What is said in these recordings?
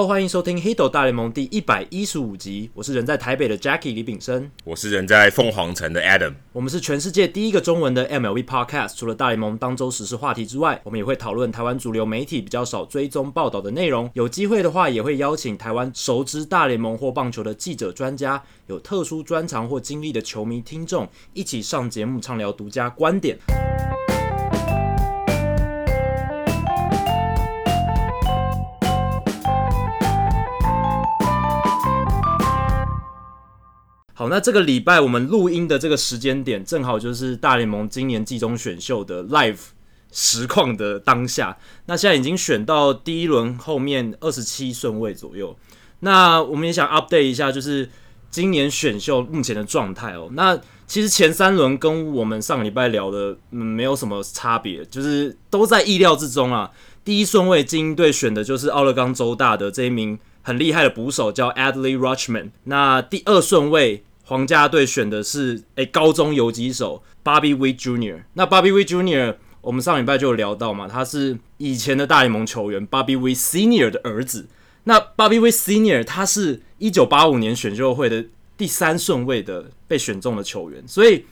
Hello，欢迎收听《黑斗大联盟》第一百一十五集。我是人在台北的 Jackie 李炳生，我是人在凤凰城的 Adam。我们是全世界第一个中文的 MLB Podcast。除了大联盟当周时事话题之外，我们也会讨论台湾主流媒体比较少追踪报道的内容。有机会的话，也会邀请台湾熟知大联盟或棒球的记者、专家，有特殊专长或经历的球迷听众，一起上节目畅聊独家观点。好，那这个礼拜我们录音的这个时间点，正好就是大联盟今年季中选秀的 live 实况的当下。那现在已经选到第一轮后面二十七顺位左右。那我们也想 update 一下，就是今年选秀目前的状态哦。那其实前三轮跟我们上个礼拜聊的，嗯，没有什么差别，就是都在意料之中啊。第一顺位精英队选的就是奥勒冈州大的这一名很厉害的捕手，叫 Adley Rutchman。那第二顺位。皇家队选的是诶、高中游击手 Bobby Witt Jr. 那 Bobby Witt Jr. 我们上礼拜就有聊到嘛，他是以前的大联盟球员 Bobby Witt Senior 的儿子。那 Bobby Witt Senior 他是一九八五年选秀会的第三顺位的被选中的球员，所以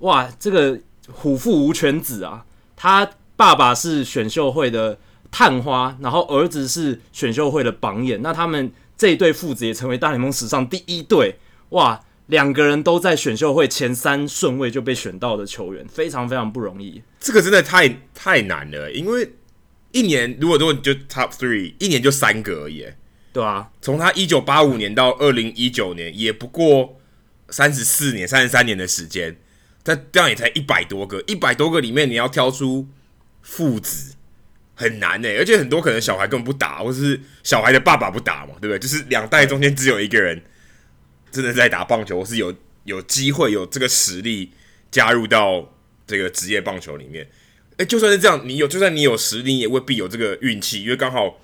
哇，这个虎父无犬子啊！他爸爸是选秀会的探花，然后儿子是选秀会的榜眼，那他们这一对父子也成为大联盟史上第一对哇！两个人都在选秀会前三顺位就被选到的球员，非常非常不容易。这个真的太太难了，因为一年如果如果你就 top three，一年就三个而已，对啊，从他一九八五年到二零一九年，也不过三十四年、三十三年的时间，但这样也才一百多个，一百多个里面你要挑出父子很难呢，而且很多可能小孩根本不打，或者是小孩的爸爸不打嘛，对不对？就是两代中间只有一个人。真的在打棒球，我是有有机会有这个实力加入到这个职业棒球里面。哎，就算是这样，你有就算你有实力，你也未必有这个运气，因为刚好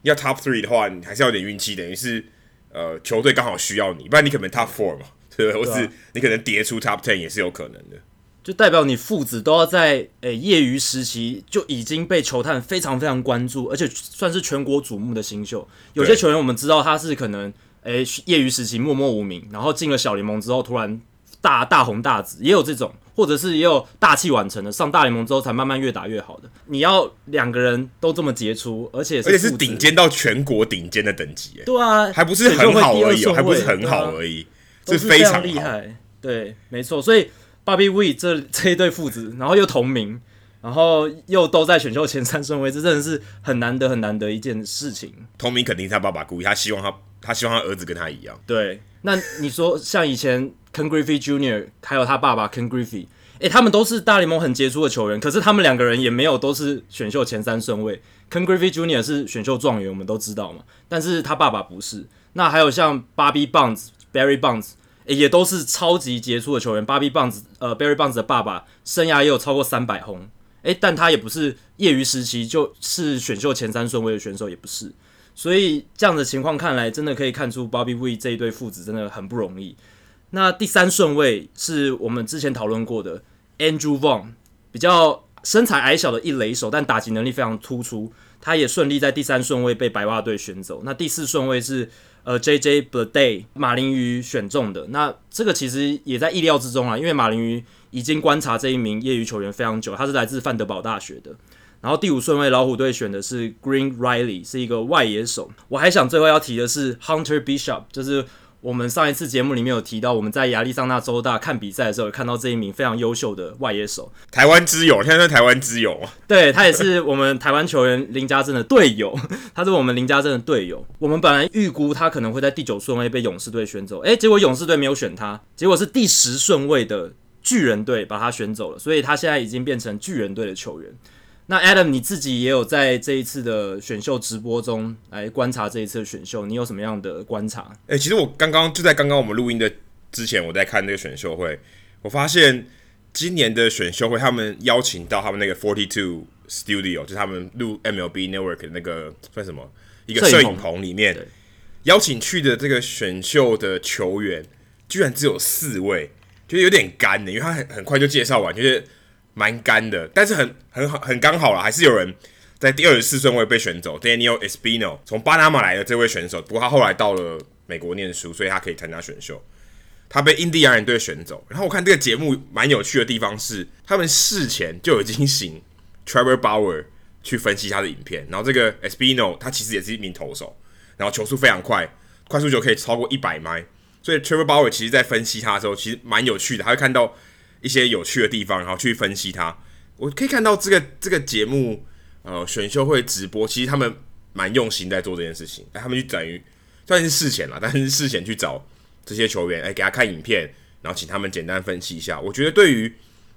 要 top three 的话，你还是要有点运气。等于是呃，球队刚好需要你，不然你可能 top four 嘛，对不对？或是你可能跌出 top ten 也是有可能的。就代表你父子都要在诶业余时期就已经被球探非常非常关注，而且算是全国瞩目的新秀。有些球员我们知道他是可能。诶，业余时期默默无名，然后进了小联盟之后，突然大大红大紫，也有这种，或者是也有大器晚成的，上大联盟之后才慢慢越打越好的。你要两个人都这么杰出，而且是而且是顶尖到全国顶尖的等级，对啊，还不是很好而已，还不是很好而已，是非常厉害。对，没错。所以 Bobby Wee 这 这一对父子，然后又同名，然后又都在选秀前三顺位，这真的是很难得很难得一件事情。同名肯定是他爸爸故意，他希望他。他希望他儿子跟他一样。对，那你说像以前 Ken Griffey Jr. 还有他爸爸 Ken Griffey，诶，他们都是大联盟很杰出的球员，可是他们两个人也没有都是选秀前三顺位。Ken Griffey Jr. 是选秀状元，我们都知道嘛，但是他爸爸不是。那还有像 Bobby Bonds、Barry Bonds，也都是超级杰出的球员。Bobby Bonds，呃，Barry Bonds 的爸爸生涯也有超过三百轰，诶，但他也不是业余时期就是选秀前三顺位的选手，也不是。所以这样的情况看来，真的可以看出 Bobby Witt 这一对父子真的很不容易。那第三顺位是我们之前讨论过的 Andrew Vaughn，比较身材矮小的一垒手，但打击能力非常突出。他也顺利在第三顺位被白袜队选走。那第四顺位是呃 JJ Bleday 马林鱼选中的。那这个其实也在意料之中啊，因为马林鱼已经观察这一名业余球员非常久，他是来自范德堡大学的。然后第五顺位，老虎队选的是 Green Riley，是一个外野手。我还想最后要提的是 Hunter Bishop，就是我们上一次节目里面有提到，我们在亚利桑那州大看比赛的时候，有看到这一名非常优秀的外野手。台湾之友，现在在台湾之友。对，他也是我们台湾球员林家正的队友，他是我们林家正的队友。我们本来预估他可能会在第九顺位被勇士队选走，诶，结果勇士队没有选他，结果是第十顺位的巨人队把他选走了，所以他现在已经变成巨人队的球员。那 Adam，你自己也有在这一次的选秀直播中来观察这一次的选秀，你有什么样的观察？哎、欸，其实我刚刚就在刚刚我们录音的之前，我在看那个选秀会，我发现今年的选秀会，他们邀请到他们那个 Forty Two Studio，就是他们录 MLB Network 的那个算什么一个摄影棚里面，邀请去的这个选秀的球员，居然只有四位，觉得有点干的，因为他很很快就介绍完，就是。蛮干的，但是很很好，很刚好了，还是有人在第二十四顺位被选走，Daniel Espino 从巴拿马来的这位选手，不过他后来到了美国念书，所以他可以参加选秀。他被印第安人队选走。然后我看这个节目蛮有趣的地方是，他们事前就已经请 Trevor Bauer 去分析他的影片。然后这个 Espino 他其实也是一名投手，然后球速非常快，快速球可以超过一百迈。所以 Trevor Bauer 其实在分析他的时候，其实蛮有趣的，他会看到一些有趣的地方，然后去分析它。我可以看到这个这个节目，呃，选秀会直播，其实他们蛮用心在做这件事情。哎，他们去等于算是事前了，但是事前去找这些球员，哎，给他看影片，然后请他们简单分析一下。我觉得对于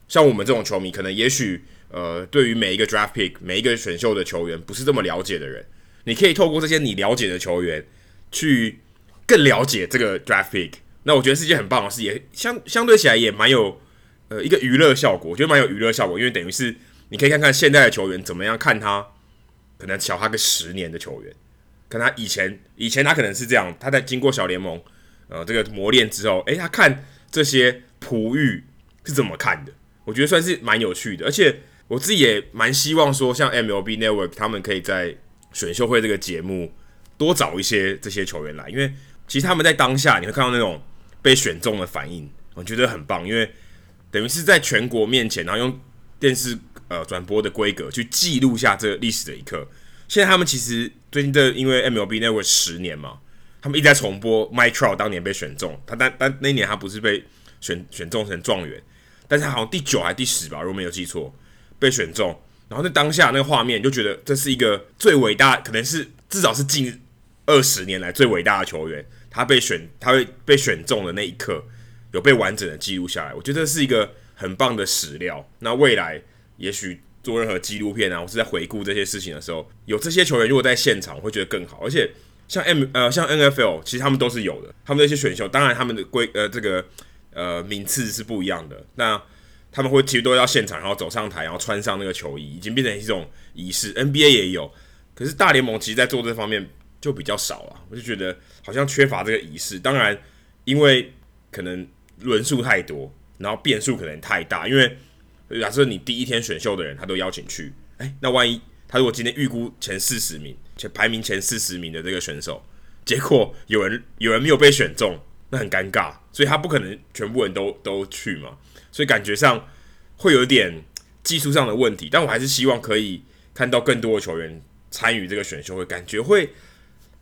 像我们这种球迷，可能也许呃，对于每一个 draft pick 每一个选秀的球员不是这么了解的人，你可以透过这些你了解的球员去更了解这个 draft pick。那我觉得是一件很棒的事，也相相对起来也蛮有。呃，一个娱乐效果，我觉得蛮有娱乐效果，因为等于是你可以看看现在的球员怎么样看他，可能小他个十年的球员，看他以前以前他可能是这样，他在经过小联盟呃这个磨练之后，诶，他看这些璞玉是怎么看的？我觉得算是蛮有趣的，而且我自己也蛮希望说，像 MLB Network 他们可以在选秀会这个节目多找一些这些球员来，因为其实他们在当下你会看到那种被选中的反应，我觉得很棒，因为。等于是在全国面前，然后用电视呃转播的规格去记录下这历史的一刻。现在他们其实最近的，因为 MLB 那会十年嘛，他们一直在重播 Mike Trout 当年被选中，他但但那一年他不是被选选中成状元，但是他好像第九还是第十吧，如果没有记错，被选中。然后在当下那个画面，就觉得这是一个最伟大，可能是至少是近二十年来最伟大的球员，他被选，他会被选中的那一刻。有被完整的记录下来，我觉得这是一个很棒的史料。那未来也许做任何纪录片啊，或是在回顾这些事情的时候，有这些球员如果在现场，我会觉得更好。而且像 M 呃像 NFL，其实他们都是有的，他们那些选秀，当然他们的规呃这个呃名次是不一样的。那他们会其实都要现场，然后走上台，然后穿上那个球衣，已经变成一种仪式。NBA 也有，可是大联盟其实在做这方面就比较少了。我就觉得好像缺乏这个仪式。当然，因为可能。轮数太多，然后变数可能太大，因为假设你第一天选秀的人他都邀请去，诶，那万一他如果今天预估前四十名，前排名前四十名的这个选手，结果有人有人没有被选中，那很尴尬，所以他不可能全部人都都去嘛，所以感觉上会有点技术上的问题，但我还是希望可以看到更多的球员参与这个选秀会，感觉会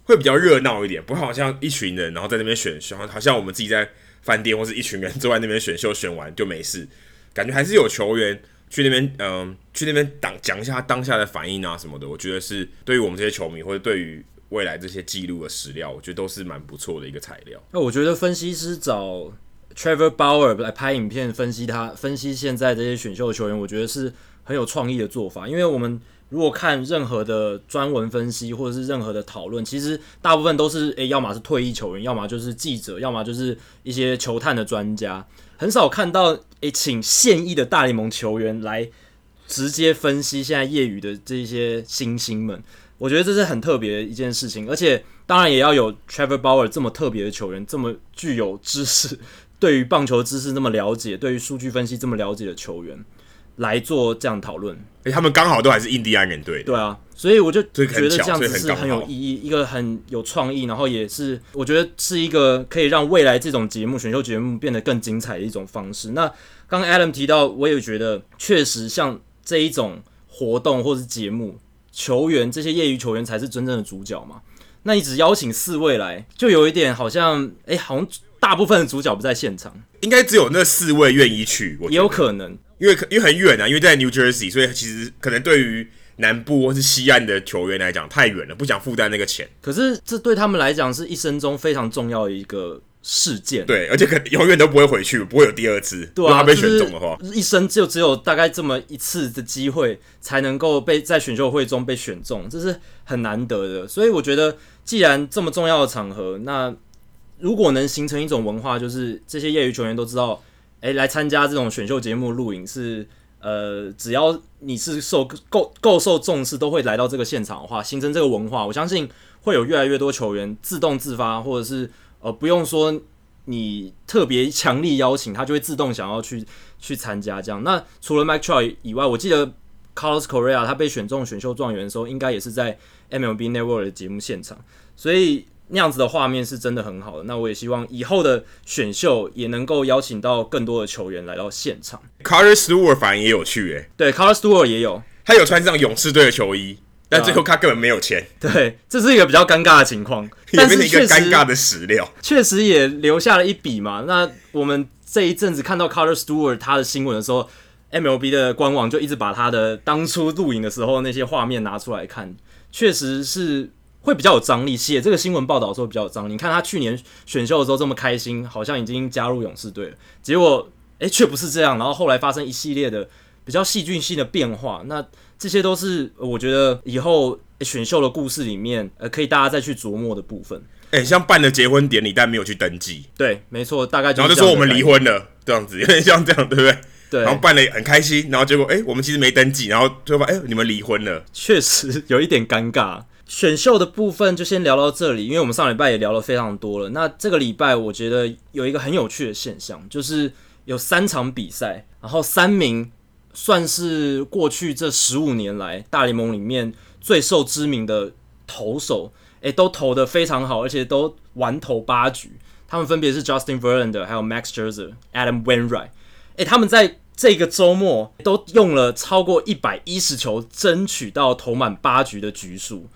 会比较热闹一点，不会好像一群人然后在那边选选，好像我们自己在。饭店或是一群人坐在那边选秀，选完就没事，感觉还是有球员去那边，嗯、去那边讲讲一下他当下的反应啊什么的。我觉得是对于我们这些球迷，或者对于未来这些记录的史料，我觉得都是蛮不错的一个材料。那我觉得分析师找 Trevor Bauer 来拍影片分析他，分析现在这些选秀的球员，我觉得是很有创意的做法，因为我们。如果看任何的专文分析或者是任何的讨论，其实大部分都是诶、要么是退役球员，要么就是记者，要么就是一些球探的专家，很少看到诶、请现役的大联盟球员来直接分析现在业余的这些新星们。我觉得这是很特别的一件事情，而且当然也要有 Trevor Bauer 这么特别的球员，这么具有知识，对于棒球知识那么了解，对于数据分析这么了解的球员。来做这样讨论，哎、欸，他们刚好都还是印第安人队，对啊，所以我就觉得这样子是很有意义，一个很有创意，然后也是我觉得是一个可以让未来这种节目选秀节目变得更精彩的一种方式。那刚刚 Adam 提到，我也觉得确实像这一种活动或是节目，球员这些业余球员才是真正的主角嘛。那你只邀请四位来，就有一点好像，哎、欸，好像大部分的主角不在现场，应该只有那四位愿意去，也有可能。因为因为很远啊，因为在 New Jersey，所以其实可能对于南部或是西岸的球员来讲太远了，不想负担那个钱。可是这对他们来讲是一生中非常重要的一个事件。对，而且可永远都不会回去，不会有第二次。对啊，他被选中的话，一生就只有大概这么一次的机会，才能够被在选秀会中被选中，这是很难得的。所以我觉得，既然这么重要的场合，那如果能形成一种文化，就是这些业余球员都知道。诶，来参加这种选秀节目录影是，呃，只要你是受够够受重视，都会来到这个现场的话，形成这个文化，我相信会有越来越多球员自动自发，或者是呃不用说你特别强力邀请，他就会自动想要去去参加这样。那除了 Mike Trout 以外，我记得 Carlos Correa 他被选中选秀状元的时候，应该也是在 MLB Network 的节目现场，所以那样子的画面是真的很好的。那我也希望以后的选秀也能够邀请到更多的球员来到现场。Carter Stewart 反而也有趣诶、欸，对，Carter Stewart 也有，他有穿上勇士队的球衣，但最后他根本没有钱。对，这是一个比较尴尬的情况，但是一个尴尬的史料，确实也留下了一笔嘛。那我们这一阵子看到 Carter Stewart 他的新闻的时候。MLB 的官网就一直把他的当初录影的时候那些画面拿出来看，确实是会比较有张力。写这个新闻报道的时候比较有张力。你看他去年选秀的时候这么开心，好像已经加入勇士队了，结果诶却不是这样。然后后来发生一系列的比较戏剧性的变化，那这些都是我觉得以后选秀的故事里面呃可以大家再去琢磨的部分。诶，像办了结婚典礼但没有去登记，对，没错，大概就然后就说我们离婚了这样子，有点像这样，对不对？对，然后办了很开心，然后结果哎，我们其实没登记，然后最后发哎，你们离婚了，确实有一点尴尬。选秀的部分就先聊到这里，因为我们上礼拜也聊了非常多了。那这个礼拜我觉得有一个很有趣的现象，就是有三场比赛，然后三名算是过去这十五年来大联盟里面最受知名的投手，哎，都投得非常好，而且都完投八局。他们分别是 Justin Verlander，还有 Max Scherzer、Adam Wainwright。诶，他们在这个周末都用了超过一百一十球，争取到投满八局的局数，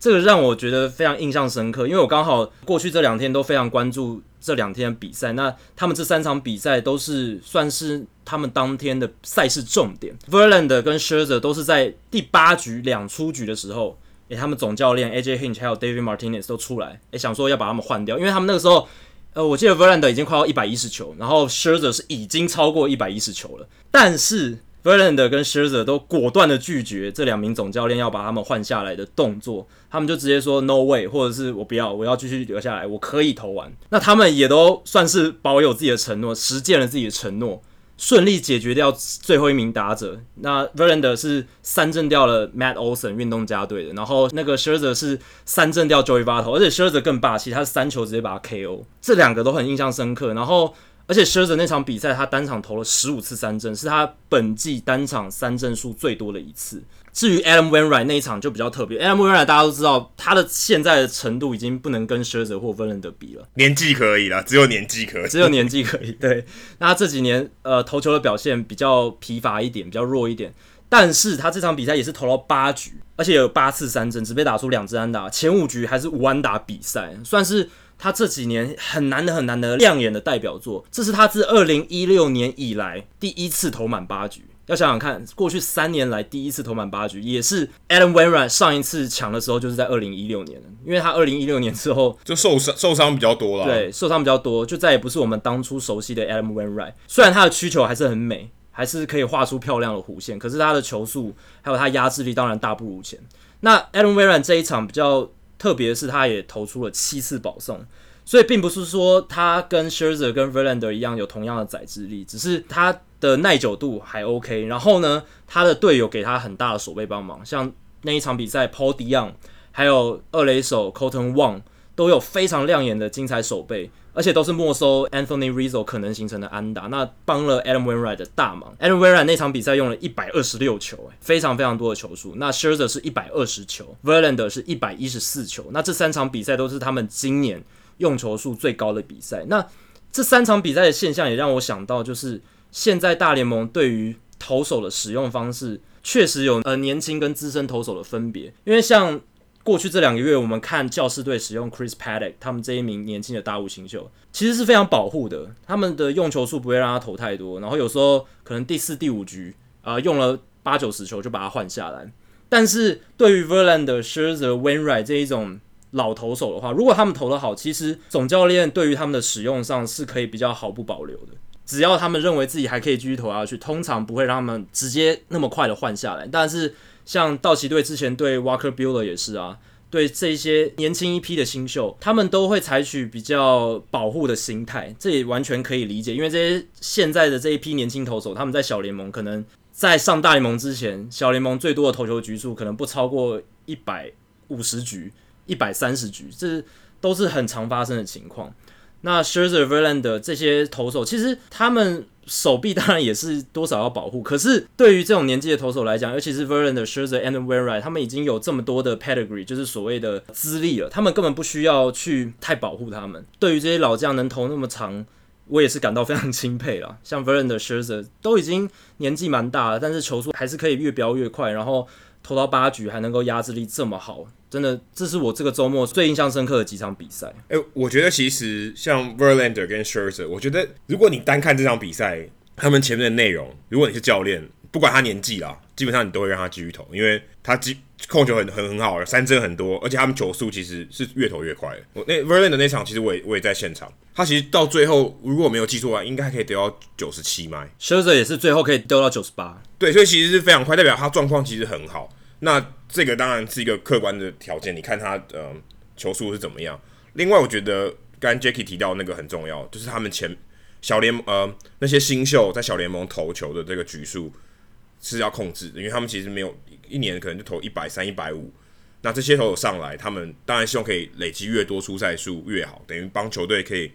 这个让我觉得非常印象深刻。因为我刚好过去这两天都非常关注这两天比赛，那他们这三场比赛都是算是他们当天的赛事重点。Verland 跟 Scherzer 都是在第八局两出局的时候，诶，他们总教练 AJ Hinch 还有 David Martinez 都出来，诶，想说要把他们换掉，因为他们那个时候。呃，我记得 Verland 已经快要一百一十球，然后 Scherzer 是已经超过一百一十球了，但是 Verlander 跟 Scherzer 都果断的拒绝这两名总教练要把他们换下来的动作，他们就直接说 No way，或者是我不要，我要继续留下来，我可以投完。那他们也都算是保有自己的承诺，实践了自己的承诺。顺利解决掉最后一名打者，那 Verlander 是三振掉了 Matt Olson 运动家队的，然后那个 Scherzer 是三振掉 Joey Votto，而且 Scherzer 更霸气，他是三球直接把他 KO，这两个都很印象深刻，然后。而且 Scherzer 那场比赛，他单场投了十五次三振，是他本季单场三振数最多的一次。至于 Adam Wainwright 那一场就比较特别，Adam Wainwright 大家都知道，他的现在的程度已经不能跟 Scherzer 或 Verlander 比了。年纪可以了，只有年纪可以，只有年纪可以。对，那他这几年呃投球的表现比较疲乏一点，比较弱一点。但是他这场比赛也是投了八局，而且有八次三振，只被打出两支安打，前五局还是无安打比赛，算是。他这几年很难的、很难的亮眼的代表作，这是他自二零一六年以来第一次投满八局。要想想看，过去三年来第一次投满八局，也是 Adam Wainwright 上一次抢的时候就是在二零一六年，因为他二零一六年之后就受伤，受伤比较多了。对，受伤比较多，就再也不是我们当初熟悉的 Adam Wainwright。虽然他的曲球还是很美，还是可以画出漂亮的弧线，可是他的球速还有他压制力当然大不如前。那 Adam Wainwright 这一场比较。特别是他也投出了七次保送，所以并不是说他跟 s h i r z e r 跟 Verlander 一样有同样的宰制力，只是他的耐久度还 OK。然后呢，他的队友给他很大的守备帮忙，像那一场比赛，Paul DeJong 还有二垒手 Colton Wong 都有非常亮眼的精彩守备。而且都是没收 Anthony Rizzo 可能形成的安打，那帮了 Adam Wainwright 的大忙。Adam Wainwright 那场比赛用了一百二十六球，诶，非常非常多的球数。那 Scherzer 是一百二十球，Verlander 是一百一十四球。那这三场比赛都是他们今年用球数最高的比赛。那这三场比赛的现象也让我想到，就是现在大联盟对于投手的使用方式确实有呃年轻跟资深投手的分别，因为像。过去这两个月，我们看教士队使用 Chris Paddock，他们这一名年轻的大物新秀，其实是非常保护的。他们的用球数不会让他投太多，然后有时候可能第四、第五局啊、呃、用了八九十球就把他换下来。但是对于 Verlander、s h e r z e r、Wainwright 这一种老投手的话，如果他们投得好，其实总教练对于他们的使用上是可以比较毫不保留的。只要他们认为自己还可以继续投下去，通常不会让他们直接那么快的换下来。但是像道奇队之前对 Walker Buehler 也是啊，对这些年轻一批的新秀，他们都会采取比较保护的心态，这也完全可以理解。因为这些现在的这一批年轻投手，他们在小联盟可能在上大联盟之前，小联盟最多的投球局数可能不超过一百五十局、一百三十局，这都是很常发生的情况。那 s h e r z e r、Verlander 这些投手，其实他们手臂当然也是多少要保护。可是对于这种年纪的投手来讲，尤其是 Verlander、s h e r z e r、and Wainwright，他们已经有这么多的 pedigree，就是所谓的资历了，他们根本不需要去太保护他们。对于这些老将能投那么长，我也是感到非常钦佩了。像 Verlander、s h e r z e r 都已经年纪蛮大了，但是球速还是可以越飙越快，然后投到八局还能够压制力这么好。真的，这是我这个周末最印象深刻的几场比赛。哎、欸，我觉得其实像 Verlander 跟 Scherzer，我觉得如果你单看这场比赛，他们前面的内容，如果你是教练，不管他年纪啦，基本上你都会让他继续投，因为他控球很很很好，三振很多，而且他们球速其实是越投越快。我那 Verlander 那场，其实我也我也在现场，他其实到最后如果没有记错啊，应该可以丢到九十七迈。Scherzer 也是最后可以丢到九十八。对，所以其实是非常快，代表他状况其实很好。那这个当然是一个客观的条件，你看他呃球速是怎么样。另外，我觉得刚 Jacky 提到那个很重要，就是他们前小联呃那些新秀在小联盟投球的这个局数是要控制的，因为他们其实没有一年可能就投一百三、一百五。那这些投手上来，他们当然希望可以累积越多出赛数越好，等于帮球队可以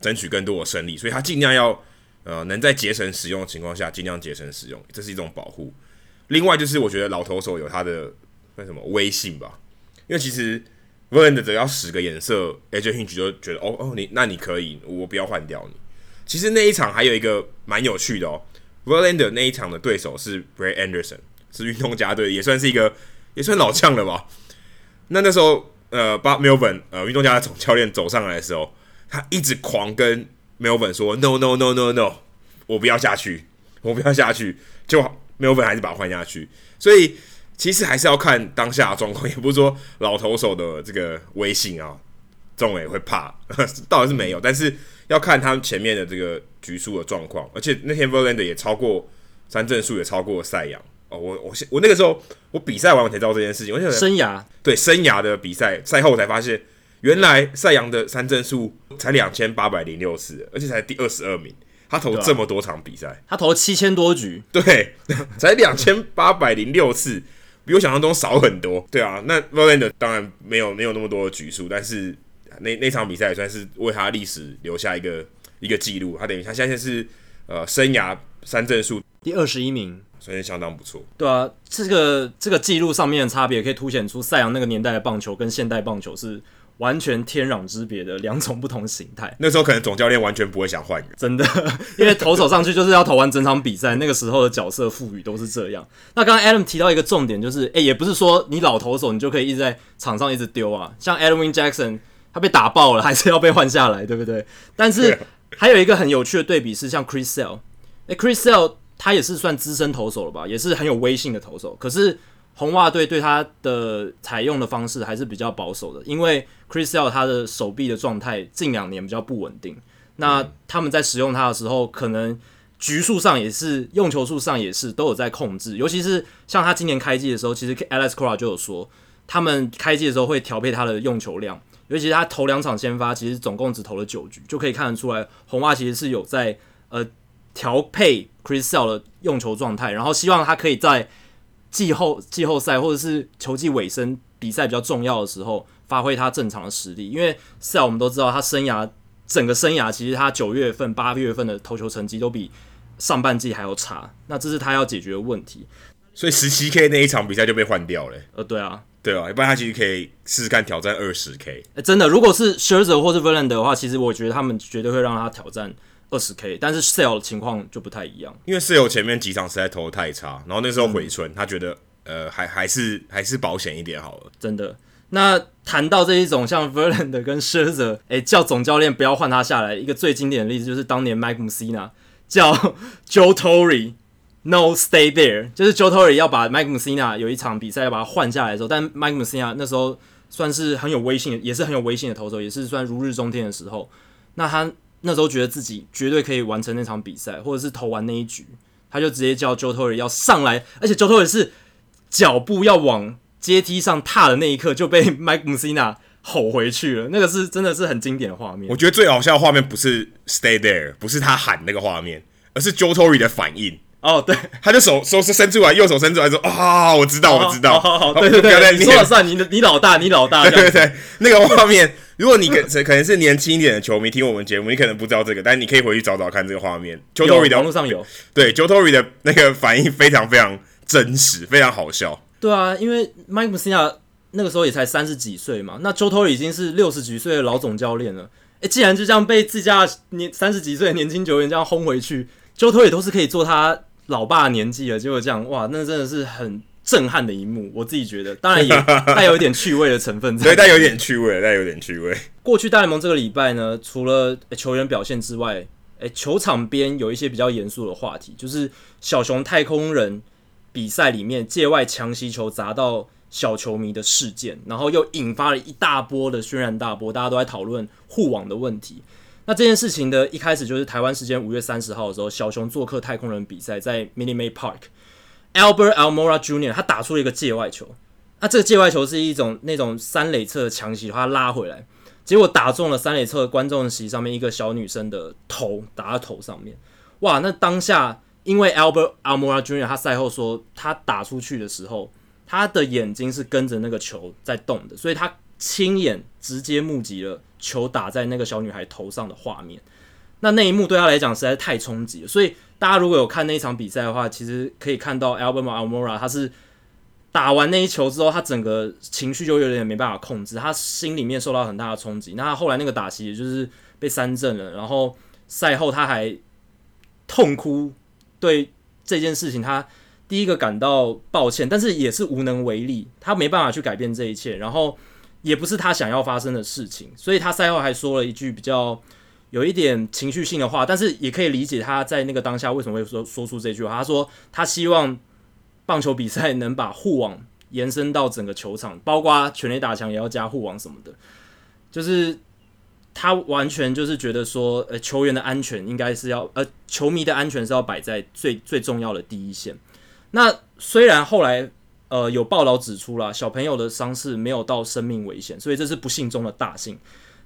争取更多的胜利。所以他尽量要呃能在节省使用的情况下尽量节省使用，这是一种保护。另外就是，我觉得老投手有他的那什么威信吧，因为其实 Verlander 只要使个眼色，AJ Hinch 就觉得哦哦，你那你可以，我不要换掉你。其实那一场还有一个蛮有趣的哦，Verlander 那一场的对手是 Brett Anderson，是运动家队，也算是一个也算老将了吧。那那时候呃，Bob Melvin 呃运动家的总教练走上来的时候，他一直狂跟 Melvin 说 No No No No No，我不要下去，我不要下去，就。没有粉还是把它换下去，所以其实还是要看当下状况，也不是说老投手的这个威信啊，中委会怕，倒也是没有，但是要看他们前面的这个局数的状况，而且那天 Verlander 也超过三振数，也超过赛扬。哦，我我我那个时候我比赛完我才知道这件事情，我想生涯。对生涯的比赛赛后我才发现，原来赛扬的三振数才两千八百零六次，而且才第二十二名。他投这么多场比赛，他投了七千多局，对，才两千八百零六次，比我想象中少很多。对啊，那 Verlander 当然没有没有那么多的局数，但是那那场比赛也算是为他历史留下一个一个记录。他等于他现在是呃生涯三振数第二十一名，所以相当不错。对啊，这个这个记录上面的差别可以凸显出赛扬那个年代的棒球跟现代棒球是。完全天壤之别的两种不同形态。那时候可能总教练完全不会想换人，真的，因为投手上去就是要投完整场比赛。那个时候的角色赋予都是这样。那刚刚 Adam 提到一个重点，就是诶、欸，也不是说你老投手你就可以一直在场上一直丢啊。像 Edwin Jackson，他被打爆了，还是要被换下来，对不对？但是还有一个很有趣的对比是，像 Chris Sale，诶，Chris Sale 他也是算资深投手了吧，也是很有威信的投手，可是。红袜队对他的采用的方式还是比较保守的，因为 Chris Sale 他的手臂的状态近两年比较不稳定。那他们在使用他的时候，可能局数上也是，用球数上也是都有在控制。尤其是像他今年开季的时候，其实 Alex Cora 就有说，他们开季的时候会调配他的用球量。尤其是他头两场先发，其实总共只投了九局，就可以看得出来，红袜其实是有在呃调配 Chris Sale 的用球状态，然后希望他可以在。季后季后赛或者是球季尾声比赛比较重要的时候，发挥他正常的实力。因为 Sale 我们都知道，他生涯整个生涯其实他九月份、八月份的投球成绩都比上半季还要差。那这是他要解决的问题。所以十七 K 那一场比赛就被换掉了。呃，对啊，对啊，要不然他其实可以试试看挑战二十 K。欸，真的，如果是 Scherzer 或是 Verlander 的话，其实我觉得他们绝对会让他挑战。二十 K，但是 Sale 的情况就不太一样，因为 Sale 前面几场实在投的太差，然后那时候回春，嗯、他觉得呃还还是还是保险一点好了。真的，那谈到这一种像 Verlander 跟 Scherzer，哎、欸，叫总教练不要换他下来，一个最经典的例子就是当年 Mike Mussina 叫 Joe Torre No Stay There，就是 Joe Torre 要把 Mike Mussina 有一场比赛要把他换下来的时候，但 Mike Mussina 那时候算是很有威信，也是很有威信的投手，也是算如日中天的时候，那他。那时候觉得自己绝对可以完成那场比赛，或者是投完那一局，他就直接叫 Joe Torre 要上来，而且 Joe Torre 是脚步要往阶梯上踏的那一刻就被 Mike Mussina 吼回去了。那个是真的是很经典的画面。我觉得最好笑的画面不是 Stay there，不是他喊那个画面，而是 Joe Torre 的反应。哦，对，他就手手是伸出来，右手伸出来说：“啊、哦，我知道，我知道。”好好好，对对对，你说了算，你你老大，你老大，对对对，那个画面如果你可可能是年轻一点的球迷听我们节目，你可能不知道这个，但你可以回去找找看这个画面。有网络上有，对 Joe Torre 的那个反应非常非常真实，非常好笑。对啊，因为 Mike Mussina 那个时候也才三十几岁嘛，那 Joe Torre 已经是六十几岁的老总教练了。哎，既然就这样被自家年三十几岁的年轻球员这样轰回去，Joe Torre 都是可以做他老爸年纪了，结果这样哇，那真的是很。震撼的一幕，我自己觉得，当然也 带有一点趣味的成分在，对，带有点趣味，带有点趣味。过去大联盟这个礼拜呢，除了球员表现之外，诶，球场边有一些比较严肃的话题，就是小熊太空人比赛里面界外强袭球砸到小球迷的事件，然后又引发了一大波的轩然大波，大家都在讨论护网的问题。那这件事情的一开始就是台湾时间五月三十号的时候，小熊做客太空人比赛，在 Minute Maid Park。Albert Almora Junior 他打出了一个界外球，那这个界外球是一种那种三垒侧的强袭，他拉回来，结果打中了三垒侧观众席上面一个小女生的头，打在头上面。哇！那当下因为 Albert Almora Junior 他赛后说，他打出去的时候，他的眼睛是跟着那个球在动的，所以他亲眼直接目击了球打在那个小女孩头上的画面。那那一幕对他来讲实在是太冲击了，所以。大家如果有看那一场比赛的话，其实可以看到 Albert Almora 他是打完那一球之后，他整个情绪就有点没办法控制，他心里面受到很大的冲击。那他后来那个打席也就是被三振了，然后赛后他还痛哭，对这件事情他第一个感到抱歉，但是也是无能为力，他没办法去改变这一切，然后也不是他想要发生的事情，所以他赛后还说了一句比较。有一点情绪性的话，但是也可以理解他在那个当下为什么会说说出这句话。他说他希望棒球比赛能把护网延伸到整个球场，包括全垒打墙也要加护网什么的。就是他完全就是觉得说，呃，球员的安全应该是要，呃，球迷的安全是要摆在最最重要的第一线。那虽然后来呃有报道指出了小朋友的伤势没有到生命危险，所以这是不幸中的大幸。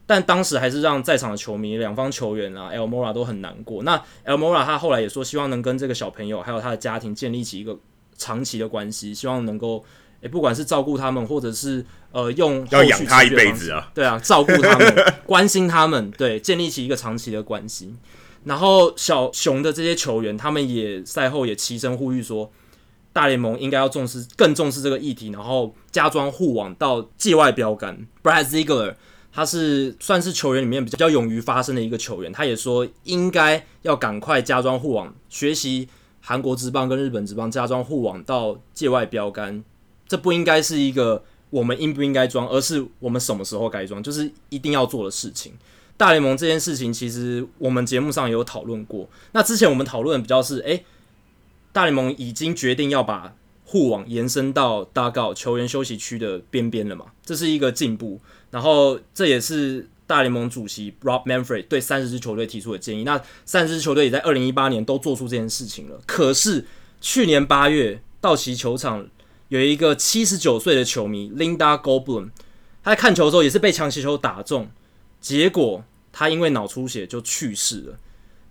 但当时还是让在场的球迷、两方球员啊，Elmora 都很难过。那 Elmora 他后来也说，希望能跟这个小朋友还有他的家庭建立起一个长期的关系，希望能够，诶、欸，不管是照顾他们，或者是呃，用要养他一辈子啊，对啊，照顾他们，关心他们，对，建立起一个长期的关系。然后小熊的这些球员，他们也赛后也齐声呼吁说，大联盟应该要重视，更重视这个议题，然后加装护网到界外标杆。Brad Ziegler。他是算是球员里面比较勇于发声的一个球员，他也说应该要赶快加装护网，学习韩国职棒跟日本职棒加装护网到界外标杆，这不应该是一个我们应不应该装，而是我们什么时候该装，就是一定要做的事情。大联盟这件事情，其实我们节目上也有讨论过。那之前我们讨论的比较是，诶、大联盟已经决定要把护网延伸到大告球员休息区的边边了嘛，这是一个进步。然后这也是大联盟主席 Rob Manfred 对三十支球队提出的建议。那三十支球队也在二零一八年都做出这件事情了。可是去年八月，道奇球场有一个七十九岁的球迷 Linda Goldblum，他在看球的时候也是被强袭球打中，结果他因为脑出血就去世了。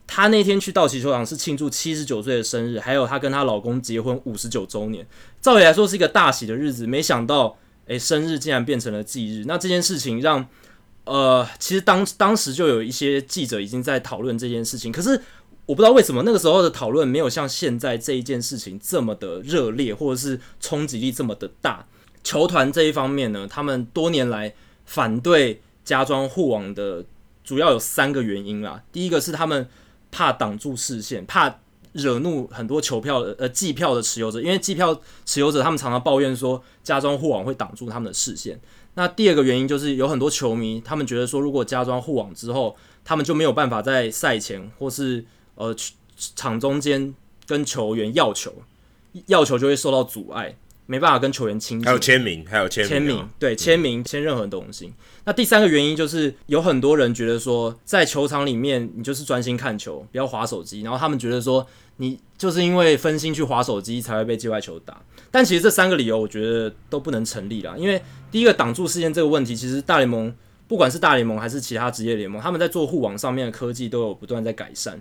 她那天去道奇球场是庆祝七十九岁的生日，还有她跟她老公结婚五十九周年，照理来说是一个大喜的日子，没想到。诶，生日竟然变成了忌日，那这件事情让，呃，其实当当时就有一些记者已经在讨论这件事情，可是我不知道为什么那个时候的讨论没有像现在这一件事情这么的热烈，或者是冲击力这么的大。球团这一方面呢，他们多年来反对加装护网的主要有三个原因啦。第一个是他们怕挡住视线，怕。惹怒很多球票的呃计票的持有者，因为计票持有者他们常常抱怨说加装护网会挡住他们的视线。那第二个原因就是有很多球迷他们觉得说，如果加装护网之后，他们就没有办法在赛前或是呃场中间跟球员要球，要球就会受到阻碍。没办法跟球员亲近，还有签名，还有签名，签名，对，签名签任何东西。那第三个原因就是有很多人觉得说，在球场里面你就是专心看球，不要划手机。然后他们觉得说，你就是因为分心去划手机才会被界外球打。但其实这三个理由我觉得都不能成立啦，因为第一个挡住视线这个问题，其实大联盟不管是大联盟还是其他职业联盟，他们在做护网上面的科技都有不断在改善。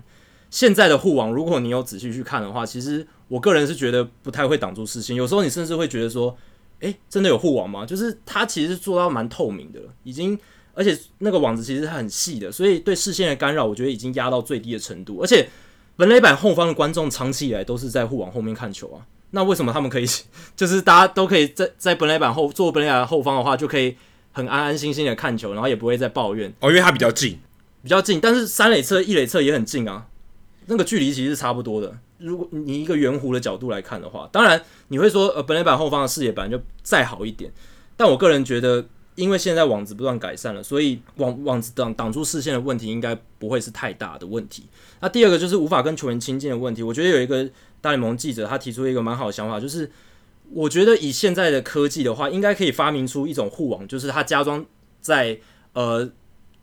现在的护网，如果你有仔细去看的话，其实我个人是觉得不太会挡住视线。有时候你甚至会觉得说，诶，真的有护网吗？就是它其实是做到蛮透明的了，已经而且那个网子其实是很细的，所以对视线的干扰，我觉得已经压到最低的程度。而且本垒板后方的观众长期以来都是在护网后面看球啊，那为什么他们可以，就是大家都可以在在本垒板后坐本垒板后方的话，就可以很安安心心的看球，然后也不会再抱怨哦，因为它比较近，比较近。但是三垒侧、一垒侧也很近啊，那个距离其实是差不多的。如果你一个圆弧的角度来看的话，当然你会说，呃，本垒板后方的视野本来就再好一点，但我个人觉得。因为现在网子不断改善了，所以网网子挡挡住视线的问题应该不会是太大的问题。那第二个就是无法跟球员亲近的问题。我觉得有一个大联盟记者他提出一个蛮好的想法，就是我觉得以现在的科技的话，应该可以发明出一种护网，就是它加装在呃。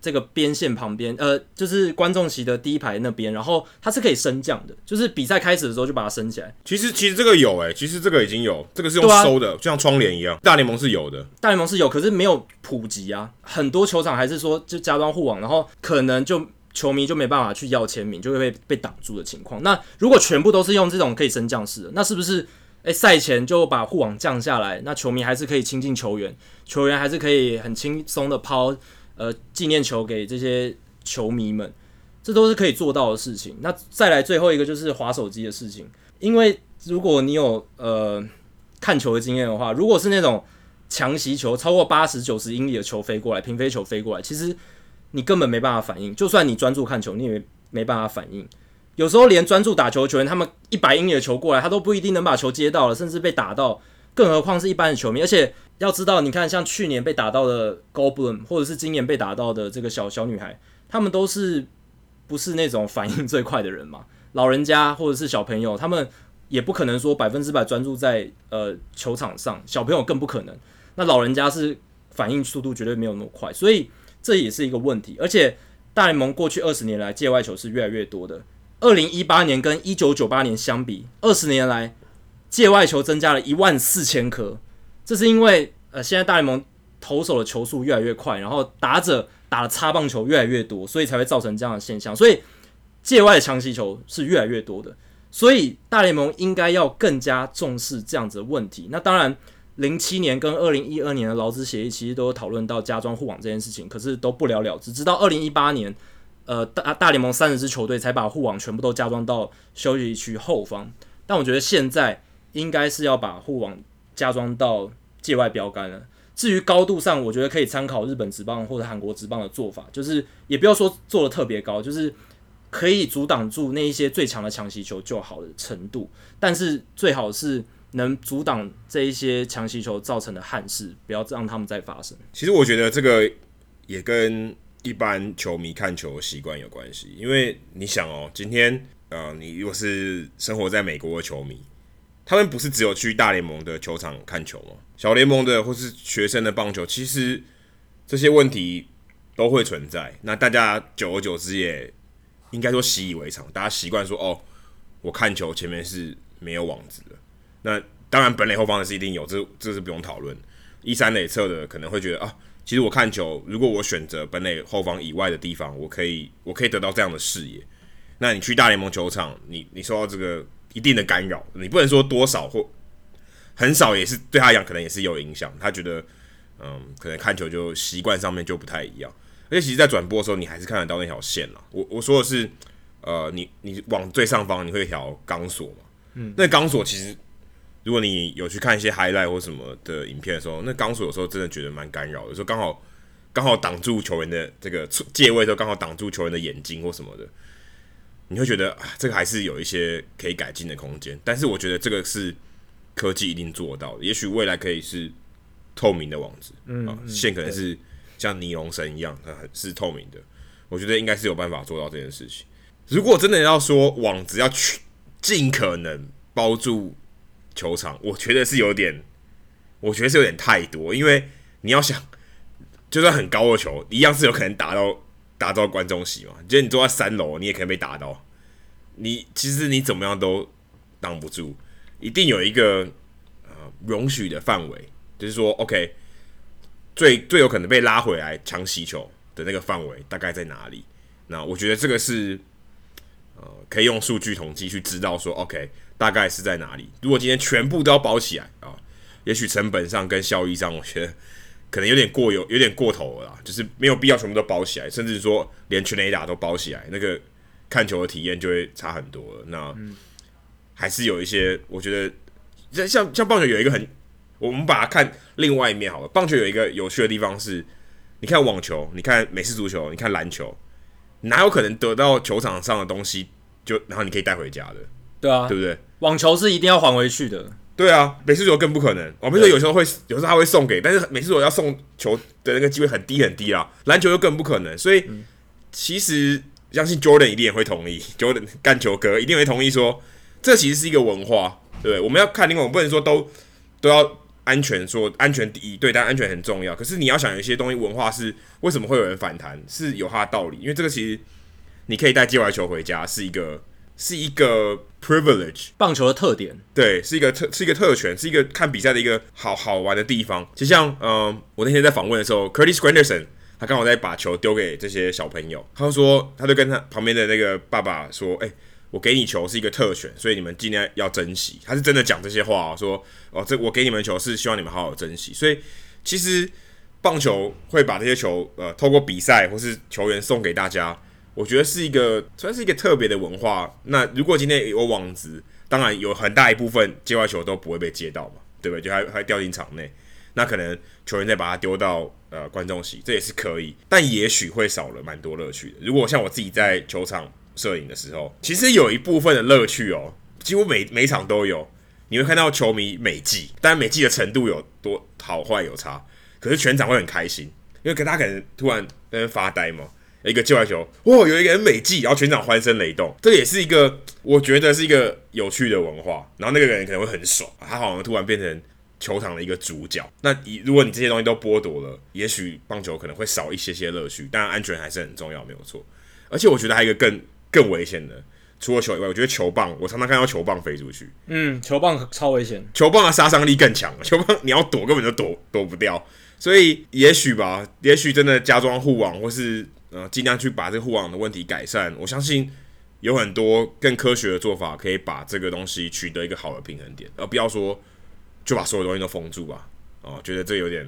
这个边线旁边，呃，就是观众席的第一排那边，然后它是可以升降的，就是比赛开始的时候就把它升起来。其实其实这个有诶、欸，其实这个已经有，这个是用收的，啊、就像窗帘一样。大联盟是有的，大联盟是有，可是没有普及啊。很多球场还是说就加装护网，然后可能就球迷就没办法去要签名，就会被被挡住的情况。那如果全部都是用这种可以升降式的，那是不是诶赛前就把护网降下来？那球迷还是可以亲近球员，球员还是可以很轻松的抛。呃，纪念球给这些球迷们，这都是可以做到的事情。那再来最后一个就是滑手机的事情，因为如果你有呃看球的经验的话，如果是那种强袭球超过八十九十英里的球飞过来，平飞球飞过来，其实你根本没办法反应。就算你专注看球，你也没办法反应。有时候连专注打球的球员，他们一百英里的球过来，他都不一定能把球接到了，甚至被打到。更何况是一般的球迷，而且要知道，你看像去年被打到的 Goldblum，或者是今年被打到的这个小小女孩，他们都是不是那种反应最快的人嘛？老人家或者是小朋友，他们也不可能说百分之百专注在呃球场上，小朋友更不可能。那老人家是反应速度绝对没有那么快，所以这也是一个问题。而且大联盟过去二十年来界外球是越来越多的，二零一八年跟一九九八年相比，二十年来。界外球增加了一万四千颗，这是因为呃，现在大联盟投手的球速越来越快，然后打者打的擦棒球越来越多，所以才会造成这样的现象。所以界外的强袭球是越来越多的，所以大联盟应该要更加重视这样子的问题。那当然，零七年跟二零一二年的劳资协议其实都有讨论到加装护网这件事情，可是都不了了之。直到二零一八年，呃，大大联盟三十支球队才把护网全部都加装到休息区后方。但我觉得现在。应该是要把护网加装到界外标杆了。至于高度上，我觉得可以参考日本职棒或者韩国职棒的做法，就是也不要说做的特别高，就是可以阻挡住那一些最强的强袭球就好的程度。但是最好是能阻挡这一些强袭球造成的憾事，不要让他们再发生。其实我觉得这个也跟一般球迷看球习惯有关系，因为你想哦，今天呃，你如果是生活在美国的球迷。他们不是只有去大联盟的球场看球吗？小联盟的或是学生的棒球，其实这些问题都会存在。那大家久而久之也应该说习以为常，大家习惯说：“哦，我看球前面是没有网子的。”那当然，本垒后方的是一定有，这这是不用讨论。一三垒侧的可能会觉得啊，其实我看球，如果我选择本垒后方以外的地方，我可以我可以得到这样的视野。那你去大联盟球场，你你说到这个。一定的干扰，你不能说多少或很少，也是对他来讲可能也是有影响。他觉得，嗯，可能看球就习惯上面就不太一样。而且其实，在转播的时候，你还是看得到那条线了。我我说的是，呃，你你往最上方，你会一条钢索嘛？嗯，那钢索其实，如果你有去看一些 highlight 或什么的影片的时候，那钢索有时候真的觉得蛮干扰，有时候刚好刚好挡住球员的这个界位的时候，刚好挡住球员的眼睛或什么的。你会觉得啊，这个还是有一些可以改进的空间，但是我觉得这个是科技一定做到的。也许未来可以是透明的网子，嗯，啊，线可能是像尼龙绳一样，它是透明的。我觉得应该是有办法做到这件事情。如果真的要说网子要去尽可能包住球场，我觉得是有点，我觉得是有点太多，因为你要想，就算很高的球，一样是有可能打到。打到观众席嘛？觉得你坐在三楼，你也可以被打到。你其实你怎么样都挡不住，一定有一个呃容许的范围，就是说，OK，最最有可能被拉回来抢洗球的那个范围大概在哪里？那我觉得这个是呃可以用数据统计去知道说，OK，大概是在哪里。如果今天全部都要包起来啊，也许成本上跟效益上，我觉得。可能有点过有有点过头了啦，就是没有必要全部都包起来，甚至说连全垒打都包起来，那个看球的体验就会差很多了。那还是有一些，我觉得像像像棒球有一个很，我们把它看另外一面好了。棒球有一个有趣的地方是，你看网球，你看美式足球，你看篮球，哪有可能得到球场上的东西就然后你可以带回家的？对啊，对不对？网球是一定要还回去的。对啊，美式足球更不可能。我们说有时候会，有时候他会送给，但是美式足球要送球的那个机会很低很低啦。篮球又更不可能，所以、嗯、其实相信 Jordan 一定也会同意，Jordan 干球哥一定会同意说，这其实是一个文化，对不对？我们要看另外，我们不能说都都要安全，说安全第一，对，但安全很重要。可是你要想，有一些东西文化是为什么会有人反弹，是有它的道理，因为这个其实你可以带界外球回家，是一个。是一个 privilege，棒球的特点，对，是一个特，是一个特权，是一个看比赛的一个好好玩的地方。就像，嗯、呃，我那天在访问的时候，Curtis Granderson，他刚好在把球丢给这些小朋友，他就说，他就跟他旁边的那个爸爸说，哎、欸，我给你球是一个特权，所以你们尽量要珍惜。他是真的讲这些话哦，说，哦，这我给你们球是希望你们好好珍惜。所以，其实棒球会把这些球，呃，透过比赛或是球员送给大家。我觉得是一个算是一个特别的文化。那如果今天有网子，当然有很大一部分界外球都不会被接到嘛，对不对？就还还掉进场内，那可能球员再把它丢到呃观众席，这也是可以，但也许会少了蛮多乐趣的。如果像我自己在球场摄影的时候，其实有一部分的乐趣哦，几乎每每场都有，你会看到球迷美技，当然美技的程度有多好坏有差，可是全场会很开心，因为跟他可能突然在那边发呆嘛。一个界外球，哇，有一个人美技，然后全场欢声雷动，这也是一个我觉得是一个有趣的文化。然后那个人可能会很爽，他好像突然变成球场的一个主角。那你如果你这些东西都剥夺了，也许棒球可能会少一些些乐趣。但安全还是很重要，没有错。而且我觉得还有一个更更危险的，除了球以外，我觉得球棒，我常常看到球棒飞出去。嗯，球棒超危险，球棒的杀伤力更强，球棒你要躲根本就躲躲不掉。所以也许吧，也许真的加装护网或是。呃，尽量去把这个护网的问题改善。我相信有很多更科学的做法，可以把这个东西取得一个好的平衡点，而不要说就把所有东西都封住吧。哦、觉得这有点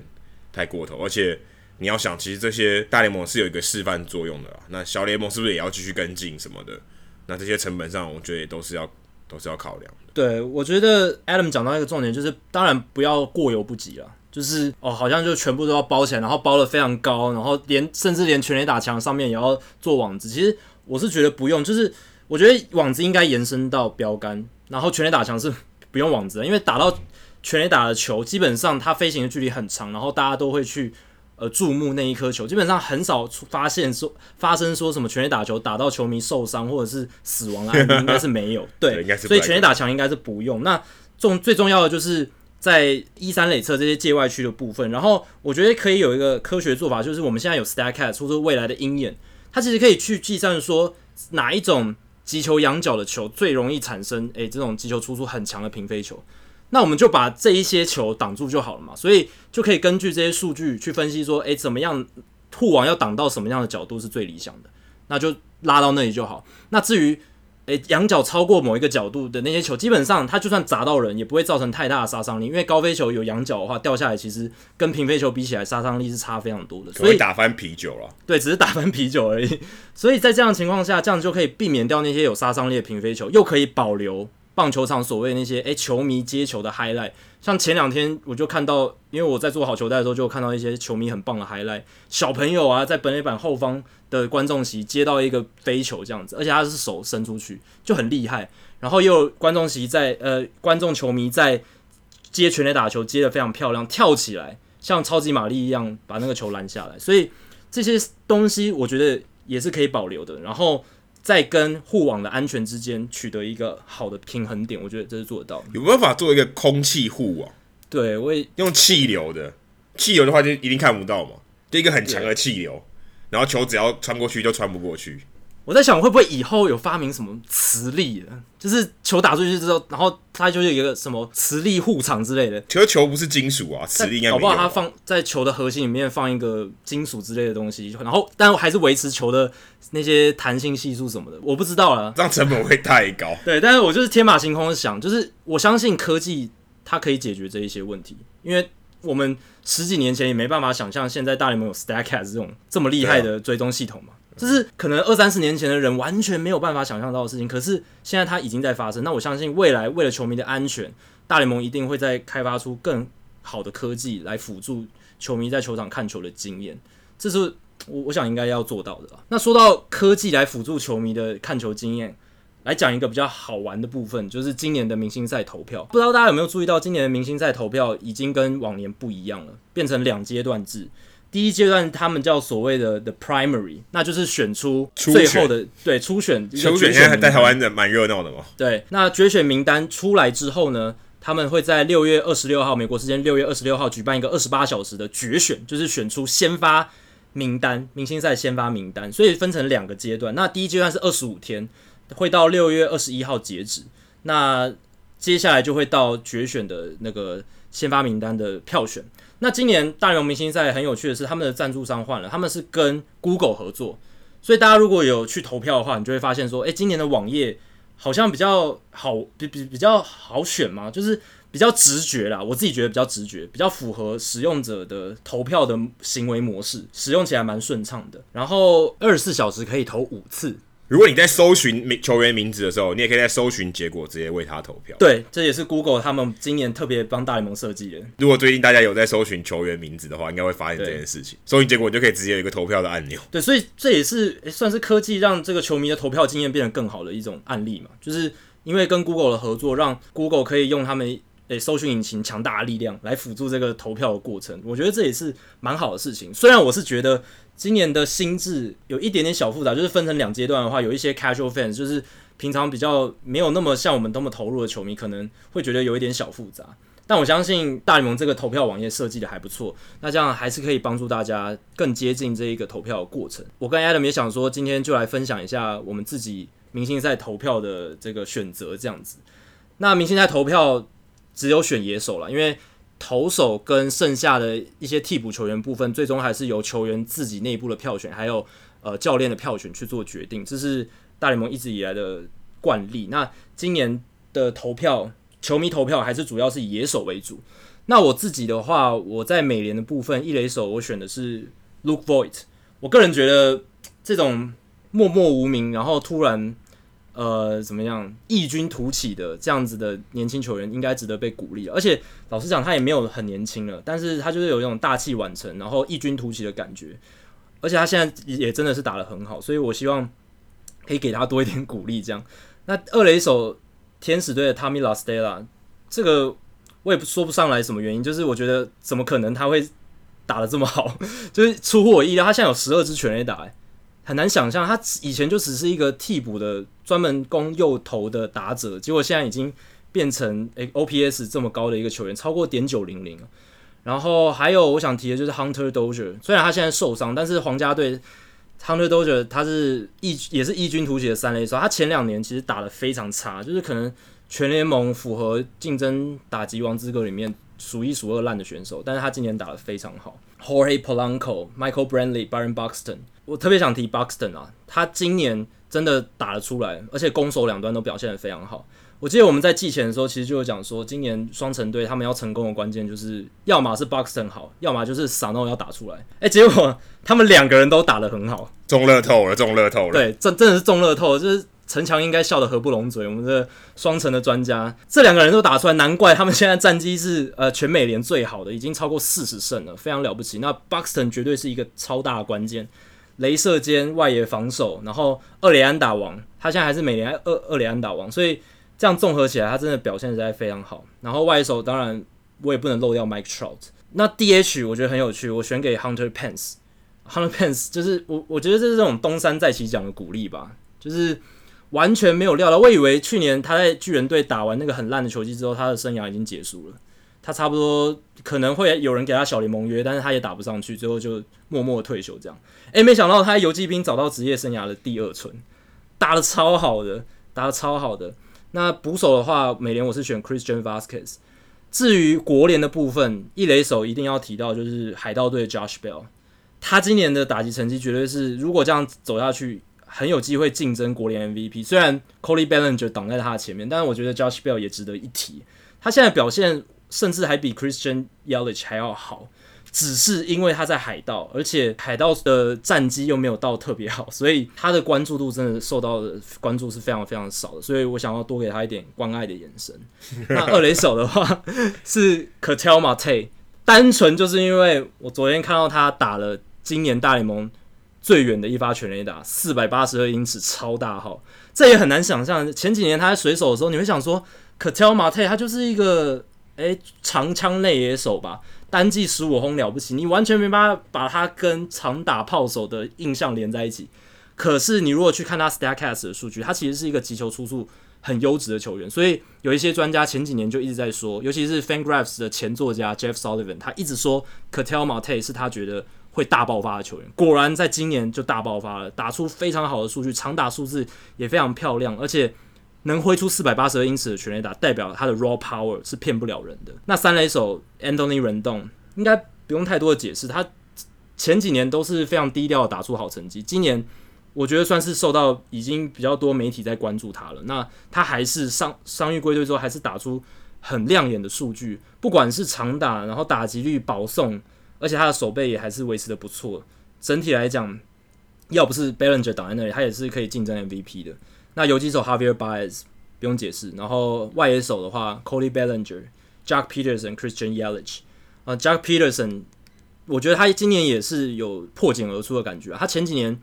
太过头。而且你要想，其实这些大联盟是有一个示范作用的。那小联盟是不是也要继续跟进什么的？那这些成本上，我觉得也都是要都是要考量的。对，我觉得 Adam 讲到一个重点，就是当然不要过犹不及了。就是哦，好像就全部都要包起来，然后包的非常高，然后连甚至连全垒打墙上面也要做网子。其实我是觉得不用，就是我觉得网子应该延伸到标杆，然后全垒打墙是不用网子的，因为打到全垒打的球，基本上它飞行的距离很长，然后大家都会去呃注目那一颗球，基本上很少发现说发生说什么全垒打球打到球迷受伤或者是死亡的案例，应该是没有。对，对所以全垒打墙应该是不用。那重最重要的就是。在一三垒侧这些界外区的部分，然后我觉得可以有一个科学做法，就是我们现在有 Statcast 或者未来的鹰眼，它其实可以去计算说哪一种击球仰角的球最容易产生诶这种击球出速很强的平飞球，那我们就把这一些球挡住就好了嘛，所以就可以根据这些数据去分析说，诶怎么样护网要挡到什么样的角度是最理想的，那就拉到那里就好。那至于诶，仰角超过某一个角度的那些球，基本上它就算砸到人，也不会造成太大的杀伤力。因为高飞球有仰角的话，掉下来其实跟平飞球比起来，杀伤力是差非常多的。所以打翻啤酒了。对，只是打翻啤酒而已。所以在这样的情况下，这样就可以避免掉那些有杀伤力的平飞球，又可以保留。棒球场所谓那些诶、欸，球迷接球的 highlight，像前两天我就看到，因为我在做好球带的时候，就看到一些球迷很棒的 highlight，小朋友啊，在本垒板后方的观众席接到一个飞球这样子，而且他是手伸出去，就很厉害。然后又有观众席在呃，观众球迷在接全垒打球接的非常漂亮，跳起来像超级玛丽一样把那个球拦下来，所以这些东西我觉得也是可以保留的。然后。在跟护网的安全之间取得一个好的平衡点，我觉得这是做得到的。有办法做一个空气护网？对，我也用气流的，气流的话就一定看不到嘛，就一个很强的气流，然后球只要穿过去就穿不过去。我在想，会不会以后有发明什么磁力的，就是球打出去之后，然后它就有一个什么磁力护场之类的。球球不是金属啊，磁力应该。搞不好它放在球的核心里面放一个金属之类的东西，然后但还是维持球的那些弹性系数什么的，我不知道了。这样成本会太高。对，但是我就是天马行空的想，就是我相信科技它可以解决这一些问题，因为我们十几年前也没办法想象，现在大联盟有 Statcast 这种这么厉害的追踪系统嘛。这是可能二三十年前的人完全没有办法想象到的事情，可是现在它已经在发生。那我相信未来为了球迷的安全，大联盟一定会再开发出更好的科技来辅助球迷在球场看球的经验。这是我我想应该要做到的。那说到科技来辅助球迷的看球经验，来讲一个比较好玩的部分，就是今年的明星赛投票。不知道大家有没有注意到，今年的明星赛投票已经跟往年不一样了，变成两阶段制。第一阶段，他们叫所谓的 the primary，那就是选出最后的初对初选。初选现在在台湾的蛮热闹的嘛。对，那决选名单出来之后呢，他们会在六月二十六号美国时间六月二十六号举办一个二十八小时的决选，就是选出先发名单，明星赛先发名单。所以分成两个阶段，那第一阶段是二十五天，会到六月二十一号截止。那接下来就会到决选的那个先发名单的票选。那今年大联盟明星赛很有趣的是，他们的赞助商换了，他们是跟 Google 合作，所以大家如果有去投票的话，你就会发现说，诶，今年的网页好像比较好，比比比较好选嘛，就是比较直觉啦，我自己觉得比较直觉，比较符合使用者的投票的行为模式，使用起来蛮顺畅的。然后二十四小时可以投五次。如果你在搜寻名球员名字的时候，你也可以在搜寻结果直接为他投票。对，这也是 Google 他们今年特别帮大联盟设计的。如果最近大家有在搜寻球员名字的话，应该会发现这件事情。搜寻结果你就可以直接有一个投票的按钮。对，所以这也是算是科技让这个球迷的投票经验变得更好的一种案例嘛。就是因为跟 Google 的合作，让 Google 可以用他们诶搜寻引擎强大的力量来辅助这个投票的过程。我觉得这也是蛮好的事情。虽然我是觉得。今年的心智有一点点小复杂，就是分成两阶段的话，有一些 casual fans，就是平常比较没有那么像我们那么投入的球迷，可能会觉得有一点小复杂。但我相信大联盟这个投票网页设计的还不错，那这样还是可以帮助大家更接近这一个投票的过程。我跟 Adam 也想说，今天就来分享一下我们自己明星赛投票的这个选择，这样子。那明星赛投票只有选野手了，因为。投手跟剩下的一些替补球员部分，最终还是由球员自己内部的票选，还有呃教练的票选去做决定。这是大联盟一直以来的惯例。那今年的投票，球迷投票还是主要是以野手为主。那我自己的话，我在美联的部分一垒手，我选的是 Luke Voigt。我个人觉得这种默默无名，然后突然。呃，怎么样异军突起的这样子的年轻球员应该值得被鼓励，而且老实讲，他也没有很年轻了，但是他就是有一种大器晚成，然后异军突起的感觉，而且他现在也真的是打得很好，所以我希望可以给他多一点鼓励。这样，那二垒手天使队的 Tommy La Stella，这个我也说不上来什么原因，就是我觉得怎么可能他会打得这么好，就是出乎我意料，他现在有十二支全垒打，很难想象，他以前就只是一个替补的专门攻右投的打者，结果现在已经变成诶 OPS 这么高的一个球员，超过点九零零。然后还有我想提的就是 Hunter Dozier，虽然他现在受伤，但是皇家队 Hunter Dozier 他是异也是异军突起的三垒手，他前两年其实打得非常差，就是可能全联盟符合竞争打击王资格里面数一数二烂的选手，但是他今年打得非常好。Jorge Polanco、Michael Brantley、Byron Buxton。我特别想提 Buxton 啊，他今年真的打了出来，而且攻守两端都表现得非常好。我记得我们在季前的时候，其实就有讲说，今年双城队他们要成功的关键就是，要么是 Buxton 好，要么就是 Sano 要打出来。哎、欸，结果他们两个人都打得很好，中乐透了，中乐透了。对，真真的是中乐透了，就是陈强应该笑得合不拢嘴。我们的双城的专家，这两个人都打出来，难怪他们现在战绩是呃全美联最好的，已经超过四十胜了，非常了不起。那 Buxton 绝对是一个超大的关键。镭射肩外野防守，然后二垒安打王，他现在还是美联二二垒安打王，所以这样综合起来，他真的表现实在非常好。然后外手当然我也不能漏掉 Mike Trout。那 DH 我觉得很有趣，我选给 Hunter Pence。Hunter Pence 就是我我觉得这是这种东山再起奖的鼓励吧，就是完全没有料到，我以为去年他在巨人队打完那个很烂的球季之后，他的生涯已经结束了。他差不多可能会有人给他小联盟约，但是他也打不上去，最后就默默退休这样。诶，没想到他游骑兵找到职业生涯的第二春，打得超好的，打得超好的。那捕手的话，美联我是选 Christian Vazquez。至于国联的部分，一垒手一定要提到就是海盗队 Josh Bell，他今年的打击成绩绝对是如果这样走下去，很有机会竞争国联 MVP。虽然 Cody Bellinger 挡在他的前面，但是我觉得 Josh Bell 也值得一提。他现在表现。甚至还比 Christian Yelich 还要好。只是因为他在海盗，而且海盗的战绩又没有到特别好，所以他的关注度真的受到的关注是非常非常少的。所以我想要多给他一点关爱的眼神。那二垒手的话是 Ketel Marte，单纯就是因为我昨天看到他打了今年大联盟最远的一发全垒打，四百八十二英尺，超大号。这也很难想象，前几年他在水手的时候，你会想说 Ketel Marte 他就是一个诶长枪内野手吧。单季十五轰了不起，你完全没办法把他跟长打炮手的印象连在一起。可是你如果去看他 Statcast 的数据，他其实是一个击球出速很优质的球员。所以有一些专家前几年就一直在说，尤其是 Fangraphs 的前作家 Jeff Sullivan，他一直说 Ketel Marte 是他觉得会大爆发的球员。果然在今年就大爆发了，打出非常好的数据，长打数字也非常漂亮，而且。能挥出四百八十二英尺的全垒打，代表他的 raw power 是骗不了人的。那三垒手 Anthony Rendon 应该不用太多的解释，他前几年都是非常低调的打出好成绩，今年我觉得算是受到已经比较多媒体在关注他了。那他还是伤伤愈归队之后，还是打出很亮眼的数据，不管是长打，然后打击率保送，而且他的守备也还是维持的不错。整体来讲，要不是 Bellinger 挡在那里，他也是可以竞争 MVP 的。那游击手 Javier Baez 不用解释，然后外野手的话，Cody Bellinger、Jack Peterson、Christian Yelich 啊，Jack Peterson 我觉得他今年也是有破茧而出的感觉。他前几年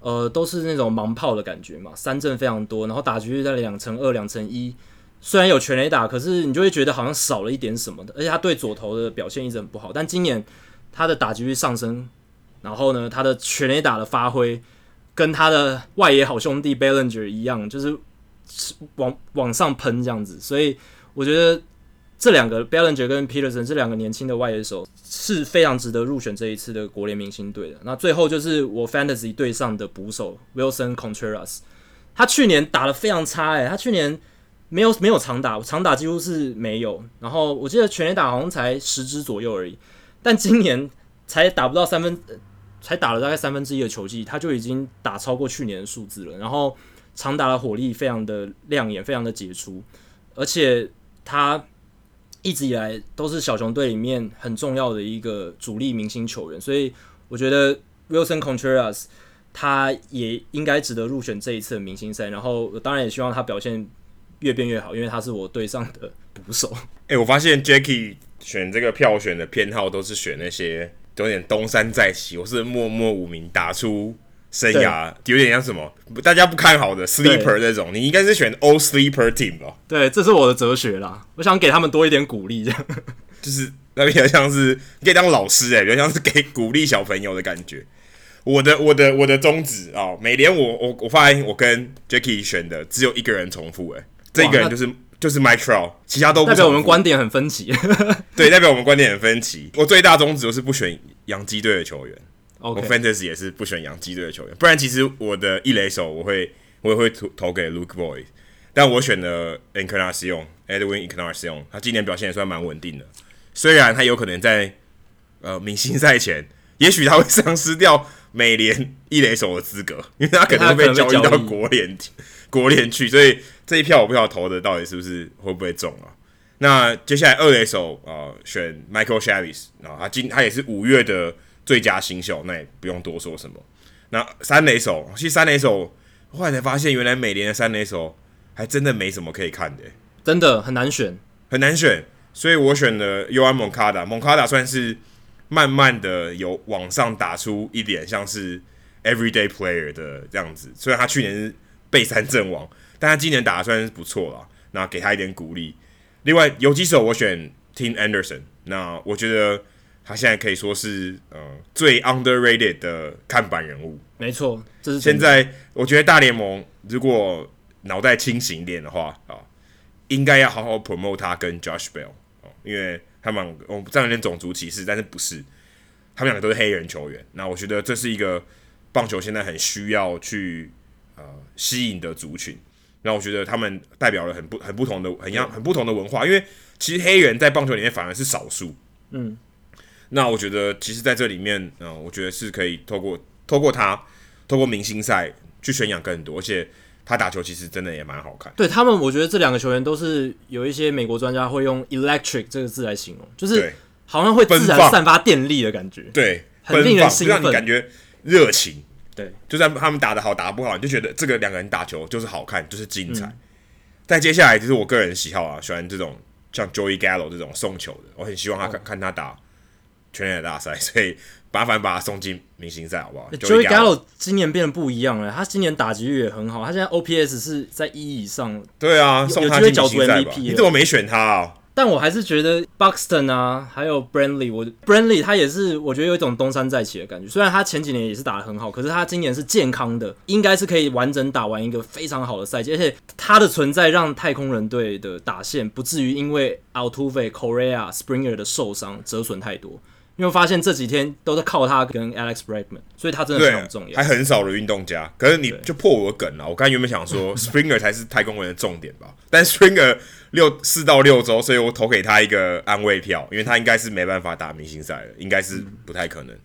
呃都是那种盲炮的感觉嘛，三振非常多，然后打击率在两成二、两成一，虽然有全垒打，可是你就会觉得好像少了一点什么的。而且他对左投的表现一直很不好，但今年他的打击率上升，然后呢，他的全垒打的发挥。跟他的外野好兄弟 Bellinger 一样，就是往往上喷这样子，所以我觉得这两个 Bellinger 跟 Peterson 这两个年轻的外野手是非常值得入选这一次的国联明星队的。那最后就是我 Fantasy 队上的捕手 Wilson Contreras，他去年打得非常差诶，他去年没有没有长打，长打几乎是没有，然后我记得全垒打好像才十支左右而已，但今年才打不到三分。才打了大概三分之一的球季，他就已经打超过去年的数字了。然后长打的火力非常的亮眼，非常的杰出，而且他一直以来都是小熊队里面很重要的一个主力明星球员，所以我觉得 Wilson Contreras 他也应该值得入选这一次的明星赛。然后当然也希望他表现越变越好，因为他是我队上的捕手。哎、我发现 Jacky 选这个票选的偏好都是选那些。有点东山再起，我是默默无名打出生涯，有点像什么大家不看好的 sleeper 这种，你应该是选 all sleeper team 吧？对，这是我的哲学啦。我想给他们多一点鼓励，这样 就是那比较像是你可以当老师哎、欸，比较像是给鼓励小朋友的感觉。我的我的我的宗旨啊，每年我我我发现我跟 Jacky 选的只有一个人重复哎、欸，这一个人就是。就是 Trout，其他都不代表我们观点很分歧。对，代表我们观点很分歧。我最大宗旨就是不选洋基队的球员。我 Fantasy 也是不选洋基队的球员。不然，其实我的一垒手我会我也会投投给 Luke Voit，但我选了 Encarnacion，Edwin Encarnacion，他今年表现也算蛮稳定的。虽然他有可能在呃明星赛前，也许他会丧失掉美联一垒手的资格，因为他可能会被交易到国联国联去，所以。这一票我不知道投的到底是不是会不会中啊？那接下来二垒手啊、呃，选 Michael Chavis 啊，他今他也是五月的最佳新秀，那也不用多说什么。那三垒手，其实三垒手后来才发现，原来美联的三垒手还真的没什么可以看的，真的很难选，很难选。所以我选了 Yoan Moncada，Moncada 算是慢慢的有往上打出一点像是 Everyday Player 的这样子。虽然他去年是被三阵王。但他今年打的算是不错了，那给他一点鼓励。另外游击手我选 Tim Anderson，那我觉得他现在可以说是呃最 underrated 的看板人物。没错，这是现在我觉得大联盟如果脑袋清醒一点的话啊，应该要好好 promote 他跟 Josh Bell 哦，因为他们我这样有点种族歧视，但是不是，他们两个都是黑人球员。那我觉得这是一个棒球现在很需要去呃吸引的族群。那我觉得他们代表了很不很不同的很样很不同的文化，因为其实黑人在棒球里面反而是少数。嗯，那我觉得其实在这里面，嗯，我觉得是可以透过透过他透过明星赛去宣扬更多，而且他打球其实真的也蛮好看。对他们，我觉得这两个球员都是有一些美国专家会用 electric 这个字来形容，就是好像会自然散发电力的感觉，对，很令人兴奋，让你感觉热情。对，就算他们打得好，打得不好，你就觉得这个两个人打球就是好看，就是精彩。但、嗯、接下来就是我个人喜好啊，喜欢这种像 Joey Gallo 这种送球的，我很希望他看、哦、看他打全垒打大赛，所以麻烦把他送进明星赛好不好？Joey Gallo 今年变得不一样了，他今年打击率也很好，他现在 OPS 是在一以上。对啊，送他进明星赛吧。你怎么没选他啊？但我还是觉得 Buxton 啊，还有 Brantley，我 Brantley 他也是，我觉得有一种东山再起的感觉。虽然他前几年也是打得很好，可是他今年是健康的，应该是可以完整打完一个非常好的赛季。而且他的存在让太空人队的打线不至于因为 Altuve、Correa、Springer 的受伤折损太多。因为发现这几天都在靠他跟 Alex Bregman，所以他真的很重要。还很少的运动家，可是你就破我的梗了。我刚才原本想说 Springer 才是太空人的重点吧，但 Springer 六四到六周，所以我投给他一个安慰票，因为他应该是没办法打明星赛了，应该是不太可能。嗯、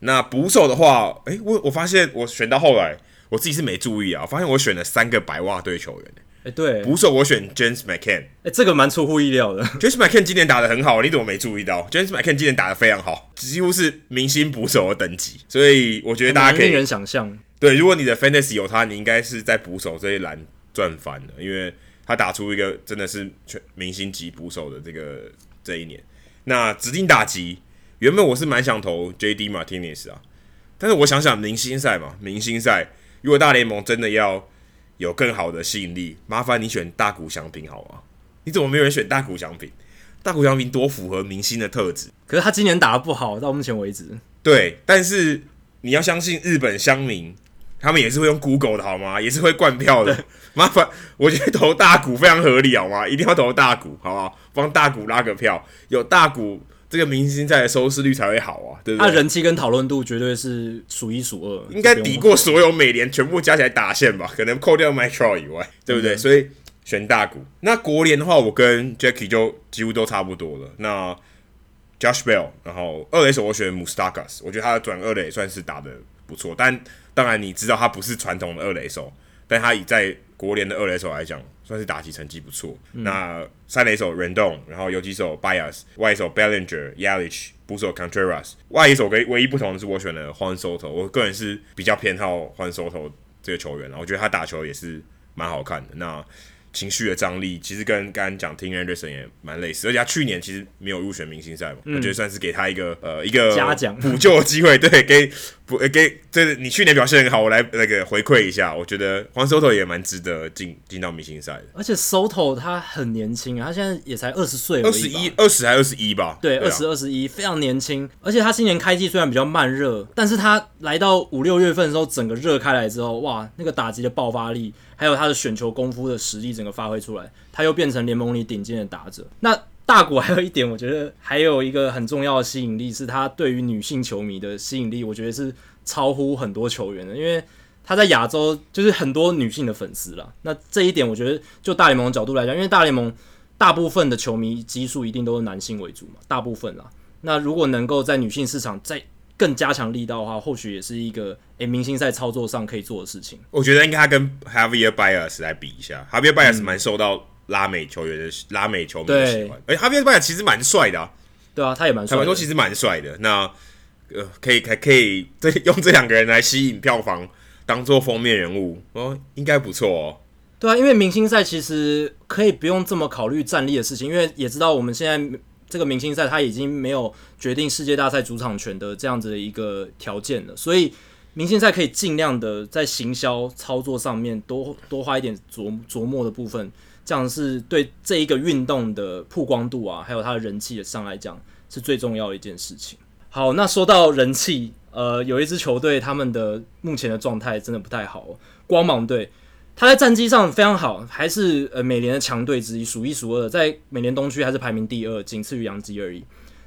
那捕手的话，诶、欸，我我发现我选到后来，我自己是没注意啊，我发现我选了三个白袜队球员。哎，对，捕手我选 James McCann，哎，这个蛮出乎意料的。James McCann 今年打的很好，你怎么没注意到？James McCann 今年打的非常好，几乎是明星捕手的等级，所以我觉得大家可以令人想象。对，如果你的 Fantasy 有他，你应该是在捕手这一栏赚翻了，因为他打出一个真的是全明星级捕手的这个这一年。那指定打击，原本我是蛮想投 JD Martinez 啊，但是我想想明星赛嘛，明星赛如果大联盟真的要。有更好的吸引力，麻烦你选大谷翔平好吗？你怎么没有人选大谷翔平？大谷翔平多符合明星的特质，可是他今年打的不好，到目前为止。对，但是你要相信日本乡民，他们也是会用 Google 的好吗？也是会灌票的。麻烦，我觉得投大谷非常合理好吗？一定要投大谷，好不好？帮大谷拉个票，有大谷。这个明星赛的收视率才会好啊，对不对？他人气跟讨论度绝对是数一数二，应该抵过所有美联全部加起来打线吧？可能扣掉 Mike Trout 以外，对不对？嗯、所以选大谷。那国联的话，我跟 Jackie 就几乎都差不多了。那 Josh Bell，然后二垒手我选 Moustakas，我觉得他的转二垒算是打的不错，但当然你知道他不是传统的二垒手，但他以在国联的二垒手来讲，算是打击成绩不错。嗯、那三垒手 Rendon，然后游击手 Bias，外一手 Bellinger、Yelich，捕手 Contreras。外野手唯唯一不同的是，我选了 Juan Soto。我个人是比较偏好 Juan Soto 这个球员，我觉得他打球也是蛮好看的。那情绪的张力其实跟刚刚讲 Tim Anderson 也蛮类似，而且他去年其实没有入选明星赛嘛，嗯、我觉得算是给他一个呃一个嘉奖补救的机会，对，给补给这个你去年表现很好，我来那个回馈一下，我觉得黄 Soto 也蛮值得进进到明星赛的。而且 Soto 他很年轻啊，他现在也才二十岁，二十一、二十还二十一吧？对，二十二十一，非常年轻。而且他今年开季虽然比较慢热，但是他来到五六月份的时候，整个热开来之后，哇，那个打击的爆发力。还有他的选球功夫的实力，整个发挥出来，他又变成联盟里顶尖的打者。那大谷还有一点，我觉得还有一个很重要的吸引力，是他对于女性球迷的吸引力，我觉得是超乎很多球员的，因为他在亚洲就是很多女性的粉丝了。那这一点，我觉得就大联盟的角度来讲，因为大联盟大部分的球迷基数一定都是男性为主嘛，大部分啦。那如果能够在女性市场再更加强力道的话，或许也是一个诶、欸、明星赛操作上可以做的事情。我觉得应该他跟 Javier Baez 来比一下，Javier Baez 蛮受到拉美球员的、嗯、拉美球迷的喜欢。哎，Javier Baez 其实蛮帅的、啊，对啊，他也蛮帅。他们说其实蛮帅的。那呃，可以还可以这 用这两个人来吸引票房，当做封面人物哦，应该不错哦。对啊，因为明星赛其实可以不用这么考虑战力的事情，因为也知道我们现在。这个明星赛他已经没有决定世界大赛主场权的这样子的一个条件了，所以明星赛可以尽量的在行销操作上面多多花一点琢琢磨的部分，这样是对这一个运动的曝光度啊，还有它的人气上来讲是最重要的一件事情。好，那说到人气，呃，有一支球队他们的目前的状态真的不太好，光芒队。他在战绩上非常好，还是呃美联的强队之一，数一数二的，在美联东区还是排名第二，仅次于洋基而已。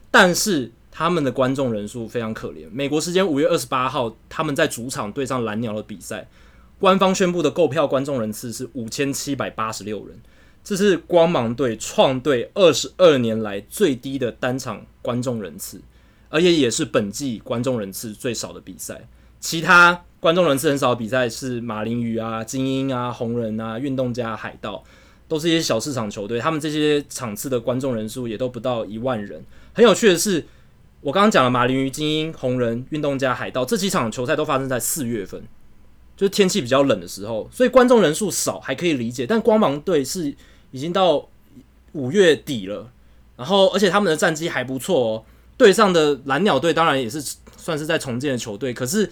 但是他们的观众人数非常可怜。美国时间五月二十八号，他们在主场对上蓝鸟的比赛，官方宣布的购票观众人次是五千七百八十六人，这是光芒队创队二十二年来最低的单场观众人次，而且也是本季观众人次最少的比赛。其他观众人次很少的比赛是马林鱼啊、精英啊、红人啊、运动家、海盗，都是一些小市场球队，他们这些场次的观众人数也都不到一万人。很有趣的是，我刚刚讲了马林鱼、精英、红人、运动家、海盗这几场球赛都发生在四月份，就是天气比较冷的时候，所以观众人数少还可以理解。但光芒队是已经到五月底了，然后而且他们的战绩还不错哦。队上的蓝鸟队当然也是算是在重建的球队，可是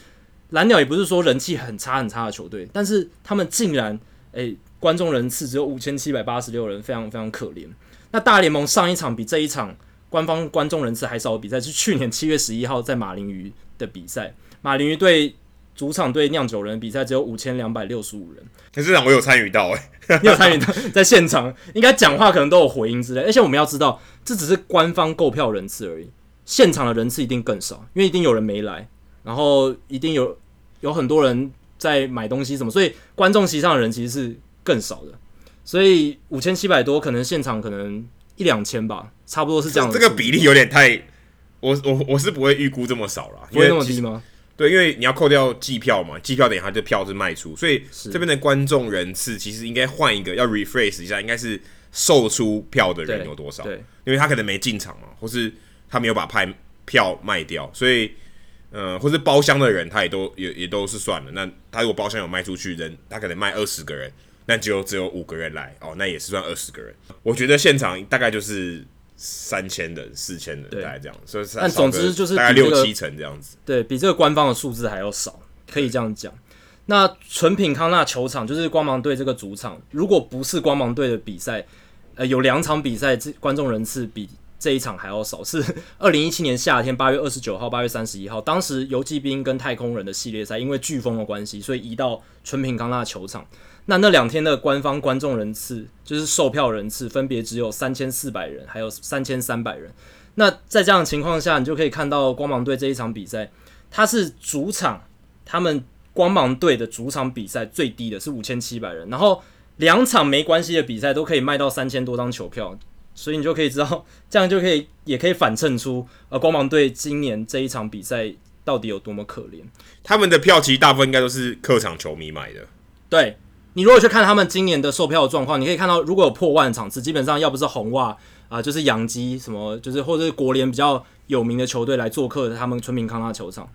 蓝鸟也不是说人气很差很差的球队，但是他们竟然诶、欸、观众人次只有五千七百八十六人，非常非常可怜。那大联盟上一场比这一场官方观众人次还少的比赛是去年七月十一号在马林鱼的比赛，马林鱼队主场对酿酒人比赛只有五千两百六十五人。可是这场我有参与到诶、欸，你有参与到在现场，应该讲话可能都有回音之类，而且我们要知道这只是官方购票人次而已。现场的人次一定更少，因为一定有人没来，然后一定有有很多人在买东西什么，所以观众席上的人其实是更少的。所以五千七百多，可能现场可能一两千吧，差不多是这样的。这个比例有点太，我我我是不会预估这么少啦，不会那么低吗？对，因为你要扣掉计票嘛，计票等于它就票是卖出，所以这边的观众人次其实应该换一个，要 rephrase 一下，应该是售出票的人有多少？对，对因为他可能没进场嘛，或是。他没有把派票卖掉，所以，呃，或是包厢的人，他也都也也都是算了。那他如果包厢有卖出去，人他可能卖二十个人，那只有只有五个人来，哦，那也是算二十个人。我觉得现场大概就是三千人、四千人，大概这样。所以，但总之就是大概六七成这样子，对，比这个官方的数字还要少，可以这样讲。那纯品康纳球场就是光芒队这个主场，如果不是光芒队的比赛，呃，有两场比赛，这观众人次比。这一场还要少，是 二零一七年夏天八月二十九号、八月三十一号，当时游骑兵跟太空人的系列赛，因为飓风的关系，所以移到纯平康纳球场。那那两天的官方观众人次，就是售票人次，分别只有三千四百人，还有三千三百人。那在这样的情况下，你就可以看到光芒队这一场比赛，它是主场，他们光芒队的主场比赛最低的是五千七百人，然后两场没关系的比赛都可以卖到三千多张球票。所以你就可以知道，这样就可以，也可以反衬出，呃，光芒队今年这一场比赛到底有多么可怜。他们的票其实大部分应该都是客场球迷买的。对，你如果去看他们今年的售票的状况，你可以看到，如果有破万的场次，基本上要不是红袜啊、呃，就是洋基什么，就是或者是国联比较有名的球队来做客他们村民康纳球场，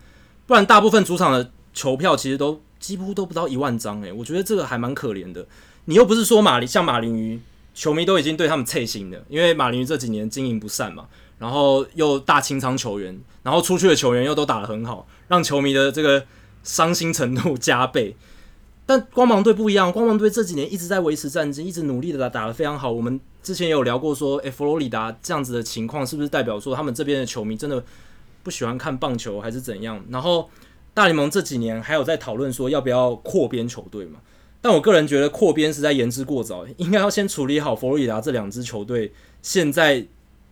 不然大部分主场的球票其实都几乎都不到一万张诶，我觉得这个还蛮可怜的。你又不是说马林像马林鱼。球迷都已经对他们脆心了，因为马林鱼这几年经营不善嘛，然后又大清仓球员，然后出去的球员又都打得很好，让球迷的这个伤心程度加倍。但光芒队不一样，光芒队这几年一直在维持战绩，一直努力的打，打得非常好。我们之前也有聊过说，诶，佛罗里达这样子的情况是不是代表说他们这边的球迷真的不喜欢看棒球，还是怎样？然后大联盟这几年还有在讨论说要不要扩编球队嘛？但我个人觉得扩编是在言之过早，应该要先处理好佛罗里达这两支球队现在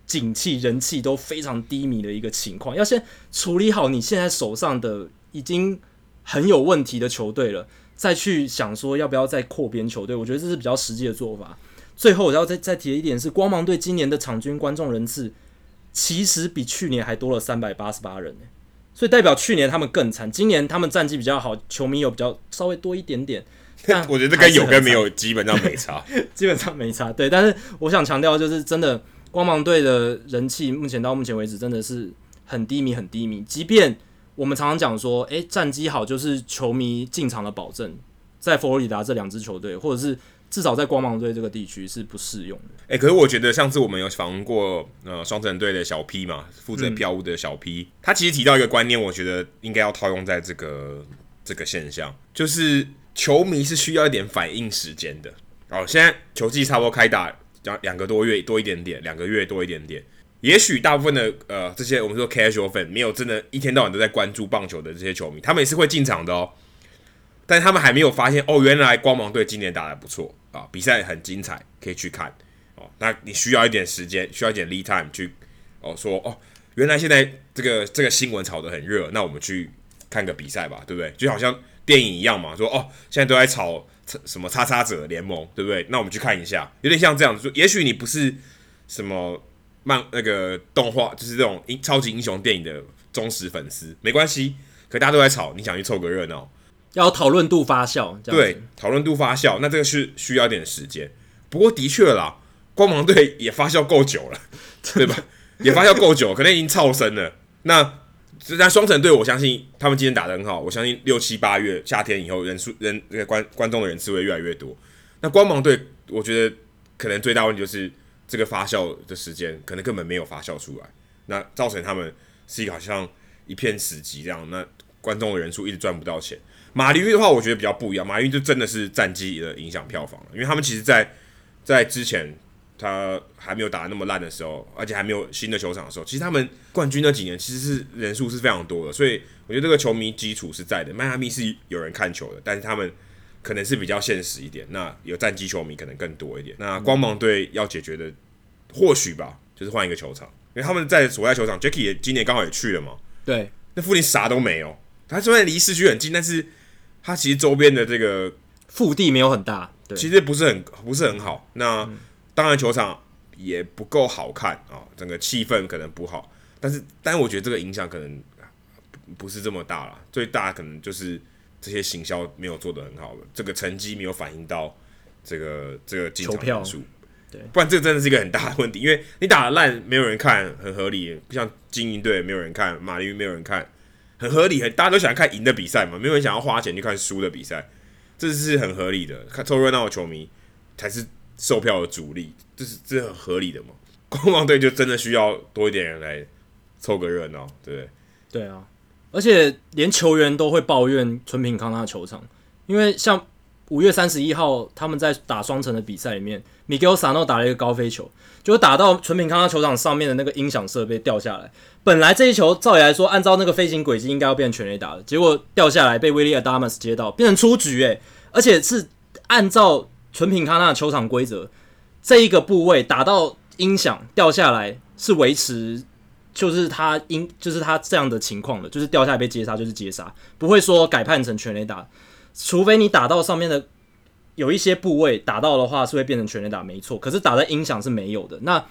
景气人气都非常低迷的一个情况，要先处理好你现在手上的已经很有问题的球队了，再去想说要不要再扩编球队，我觉得这是比较实际的做法。最后我要再再提的一点是，光芒队今年的场均观众人次其实比去年还多了三百八十八人，所以代表去年他们更惨，今年他们战绩比较好，球迷有比较稍微多一点点。我觉得这跟有跟没有基本上没差，基本上没差。对，但是我想强调，就是真的，光芒队的人气目前到目前为止真的是很低迷，很低迷。即便我们常常讲说，诶、欸，战绩好就是球迷进场的保证，在佛罗里达这两支球队，或者是至少在光芒队这个地区是不适用的。诶、欸，可是我觉得上次我们有访问过呃双城队的小 P 嘛，负责票务的小 P，、嗯、他其实提到一个观念，我觉得应该要套用在这个这个现象，就是。球迷是需要一点反应时间的。哦，现在球季差不多开打，两两个多月多一点点，两个月多一点点。也许大部分的呃这些我们说 casual fan 没有真的一天到晚都在关注棒球的这些球迷，他们也是会进场的哦。但他们还没有发现哦，原来光芒队今年打得不错啊，比赛很精彩，可以去看哦。那你需要一点时间，需要一点 lead time 去哦说哦，原来现在这个这个新闻炒得很热，那我们去看个比赛吧，对不对？就好像。电影一样嘛，说哦，现在都在炒什么叉叉者联盟，对不对？那我们去看一下，有点像这样子说。也许你不是什么漫那个动画，就是这种英超级英雄电影的忠实粉丝，没关系。可大家都在吵，你想去凑个热闹，要讨论度发酵，对，讨论度发酵，那这个是需要点时间。不过的确啦，光芒队也发酵够久了，对吧？也发酵够久，可能已经超生了。那在双城队，我相信他们今天打得很好，我相信六七八月夏天以后人数人这个观观众的人次会越来越多。那光芒队，我觉得可能最大问题就是这个发酵的时间可能根本没有发酵出来，那造成他们是一个好像一片死寂这样。那观众的人数一直赚不到钱。马林鱼的话，我觉得比较不一样。马林鱼就真的是战绩的影响票房了，因为他们其实在在之前他还没有打得那么烂的时候，而且还没有新的球场的时候，其实他们冠军那几年其实是人数是非常多的，所以我觉得这个球迷基础是在的。迈阿密是有人看球的，但是他们。可能是比较现实一点，那有战绩球迷可能更多一点。那光芒队要解决的，或许吧，就是换一个球场，因为他们在所在球场，Jacky 也今年刚好也去了嘛。对，那附近啥都没有，他虽然离市区很近，但是他其实周边的这个腹地没有很大，对，其实不是很不是很好。那当然球场也不够好看啊、哦，整个气氛可能不好，但是但我觉得这个影响可能不是这么大了，最大可能就是。这些行销没有做得很好的，这个成绩没有反映到这个这个进场人数，对，不然这个真的是一个很大的问题。因为你打得烂，没有人看，很合理。不像精英队没有人看，马林鱼没有人看，很合理。大家都喜欢看赢的比赛嘛，没有人想要花钱去看输的比赛，这是很合理的。看凑热闹的球迷才是售票的主力，这是这很合理的嘛。光芒队就真的需要多一点人来凑个热闹，对不对？对啊。而且连球员都会抱怨纯品康纳球场，因为像五月三十一号他们在打双城的比赛里面，Miguel Sano 打了一个高飞球，就打到纯品康纳球场上面的那个音响设备掉下来。本来这一球照理来说，按照那个飞行轨迹应该要变成全垒打的，结果掉下来被 Willy Adames 接到，变成出局诶、而且是按照纯品康纳的球场规则，这一个部位打到音响掉下来是维持。就是他音就是他这样的情况的，就是掉下来被接杀就是接杀，不会说改判成全垒打，除非你打到上面的有一些部位打到的话是会变成全垒打，没错。可是打在音响是没有的。那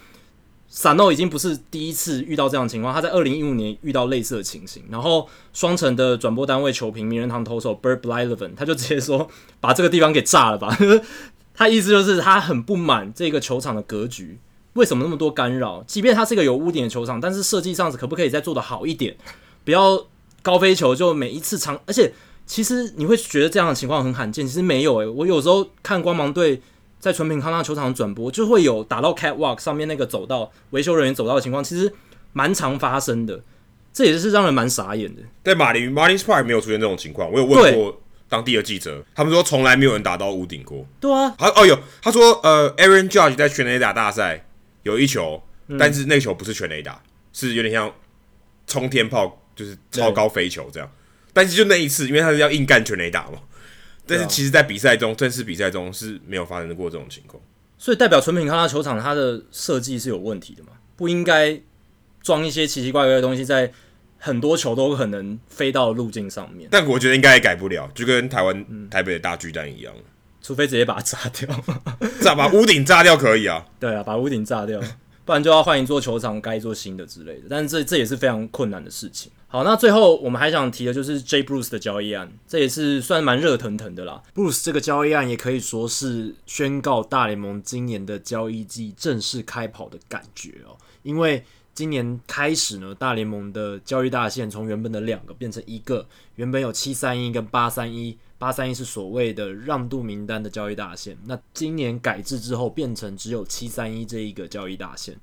Sano 已经不是第一次遇到这样的情况，他在二零一五年遇到类似的情形。然后双城的转播单位球评名人堂投手 Bert Blyleven 他就直接说把这个地方给炸了吧，他意思就是他很不满这个球场的格局。为什么那么多干扰？即便它是一个有屋顶的球场，但是设计上可不可以再做得好一点？不要高飞球就每一次长，而且其实你会觉得这样的情况很罕见，其实没有诶、我有时候看光芒队在纯品康纳球场转播，就会有打到 catwalk 上面那个走道维修人员走道的情况，其实蛮常发生的。这也是让人蛮傻眼的。在马林 Marlins Park 没有出现这种情况，我有问过当地的记者，他们说从来没有人打到屋顶过。对啊，他哦有他说呃 Aaron Judge 在全垒打大赛。有一球，但是那球不是全垒打，嗯，是有点像冲天炮，就是超高飞球这样。但是就那一次，因为他是要硬干全垒打嘛。但是其实，在比赛中，正式比赛中是没有发生过这种情况。所以代表纯品康纳球场它的设计是有问题的嘛？不应该装一些奇奇怪怪的东西，在很多球都可能飞到路径上面。但我觉得应该也改不了，就跟台湾台北的大巨蛋一样。除非直接把它炸掉，炸把屋顶炸掉可以啊。对啊，把屋顶炸掉，不然就要换一座球场，盖一座新的之类的。但是这这也是非常困难的事情。好，那最后我们还想提的就是 J. Bruce 的交易案，这也是算蛮热腾腾的啦。Bruce 这个交易案也可以说是宣告大联盟今年的交易季正式开跑的感觉哦，因为。今年开始呢，大联盟的交易大线从原本的两个变成一个，原本有七三一跟八三一，八三一是所谓的让渡名单的交易大线，那今年改制之后变成只有七三一这一个交易大线，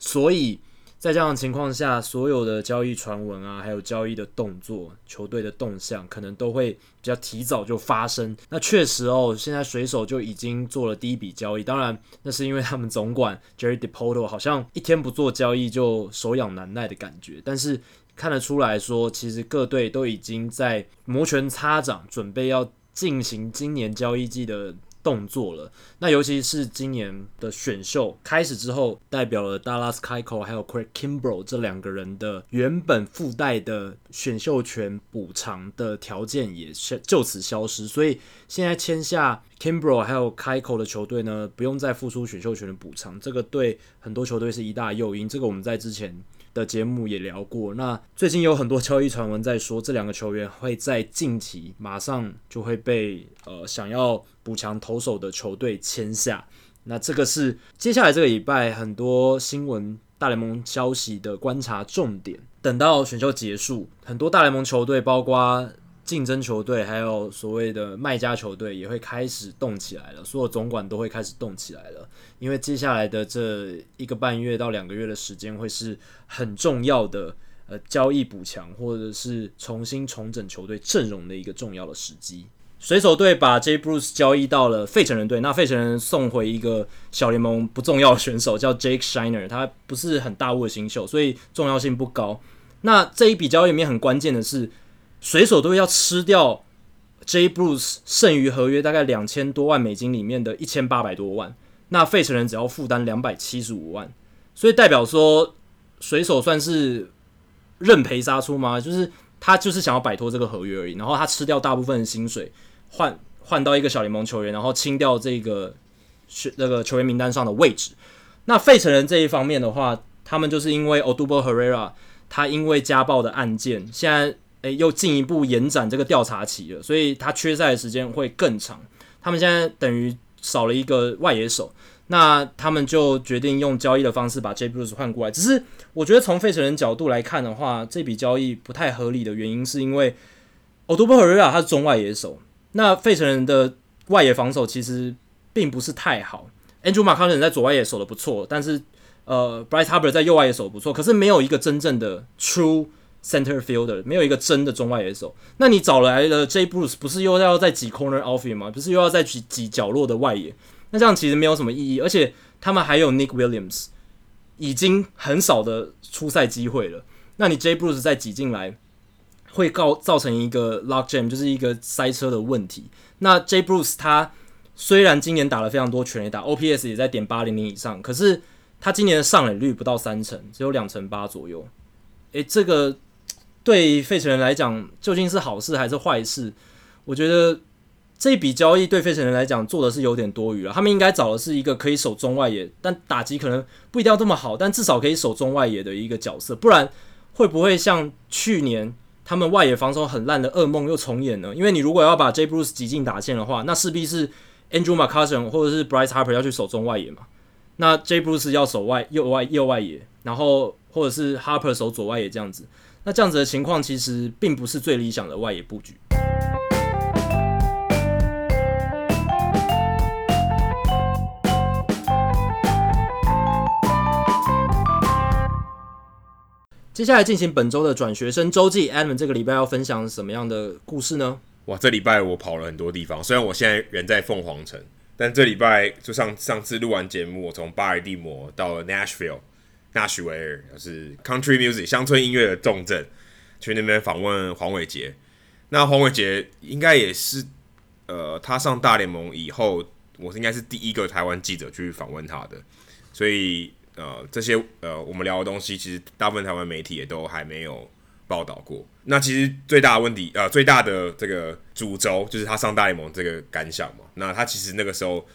所以。在这样的情况下，所有的交易传闻啊，还有交易的动作、球队的动向，可能都会比较提早就发生。那确实哦，现在水手就已经做了第一笔交易。当然，那是因为他们总管 Jerry Dipoto 好像一天不做交易就手痒难耐的感觉。但是看得出来说，其实各队都已经在摩拳擦掌，准备要进行今年交易季的。动作了，那尤其是今年的选秀开始之后，代表了 Dallas Keuchel 还有 Craig Kimbrel 这两个人的原本附带的选秀权补偿的条件也是就此消失，所以现在签下 Kimbrel 还有 Keuchel 的球队呢，不用再付出选秀权的补偿，这个对很多球队是一大诱因。这个我们在之前的节目也聊过。那最近有很多交易传闻在说，这两个球员会在近期马上就会被呃想要补强投手的球队签下。那这个是接下来这个礼拜很多新闻大联盟消息的观察重点。等到选秀结束，很多大联盟球队，包括竞争球队，还有所谓的卖家球队，也会开始动起来了。所有总管都会开始动起来了，因为接下来的这一个半月到两个月的时间，会是很重要的呃交易补强或者是重新重整球队阵容的一个重要的时机。水手队把 Jay Bruce 交易到了费城人队，那费城人送回一个小联盟不重要选手，叫 Jake Shiner，他不是很大物的新秀，所以重要性不高。那这一笔交易里面很关键的是，水手队要吃掉 Jay Bruce 剩余合约大概两千多万美金里面的一千八百多万，那费城人只要负担两百七十五万，所以代表说水手算是认赔杀出吗？就是他就是想要摆脱这个合约而已，然后他吃掉大部分的薪水，换换到一个小联盟球员，然后清掉这个选那个球员名单上的位置。那费城人这一方面的话，他们就是因为 Odubel Herrera。他因为家暴的案件，现在诶又进一步延展这个调查期了，所以他缺赛的时间会更长。他们现在等于少了一个外野手，那他们就决定用交易的方式把 Jay Bruce 换过来。只是我觉得从费城人角度来看的话，这笔交易不太合理的原因是因为 Odubel Herrera 他是中外野手，那费城人的外野防守其实并不是太好。Andrew McCutchen 在左外野守的不错，但是呃，Bryce Harper 在右外野手不错，可是没有一个真正的 true center fielder，没有一个真的中外野手。那你找来了 Jay Bruce，不是又要再挤 corner outfield 吗？不是又要再挤挤角落的外野？那这样其实没有什么意义。而且他们还有 Nick Williams，已经很少的出赛机会了。那你 Jay Bruce 再挤进来，会告造成一个 lock jam，就是一个塞车的问题。那 Jay Bruce 他虽然今年打了非常多全垒打，OPS 也在点八零零以上，可是他今年的上垒率不到三成，只有两成八左右。诶，这个对费城人来讲究竟是好事还是坏事？我觉得这笔交易对费城人来讲做的是有点多余了。他们应该找的是一个可以守中外野，但打击可能不一定要这么好，但至少可以守中外野的一个角色。不然会不会像去年他们外野防守很烂的噩梦又重演呢？因为你如果要把 Jay Bruce 挤进打线的话，那势必是 Andrew McCutchen 或者是 Bryce Harper 要去守中外野嘛。那 Jay Bruce 要守外右外右外野，然后或者是 Harper 守左外野这样子，那这样子的情况其实并不是最理想的外野布局。接下来进行本周的转学生周记，Adam 这个礼拜要分享什么样的故事呢？哇，这礼拜我跑了很多地方，虽然我现在人在凤凰城。但这礼拜就上上次录完节目，我从巴尔的摩到了 Nashville，纳许维尔，是 Country Music 乡村音乐的重镇，去那边访问黄伟杰。那黄伟杰应该也是，呃，他上大联盟以后，我是应该是第一个台湾记者去访问他的。所以，呃，这些呃我们聊的东西，其实大部分台湾媒体也都还没有报道过。那其实最大的问题，呃，最大的这个主轴就是他上大联盟这个感想嘛。那他其实那个时候，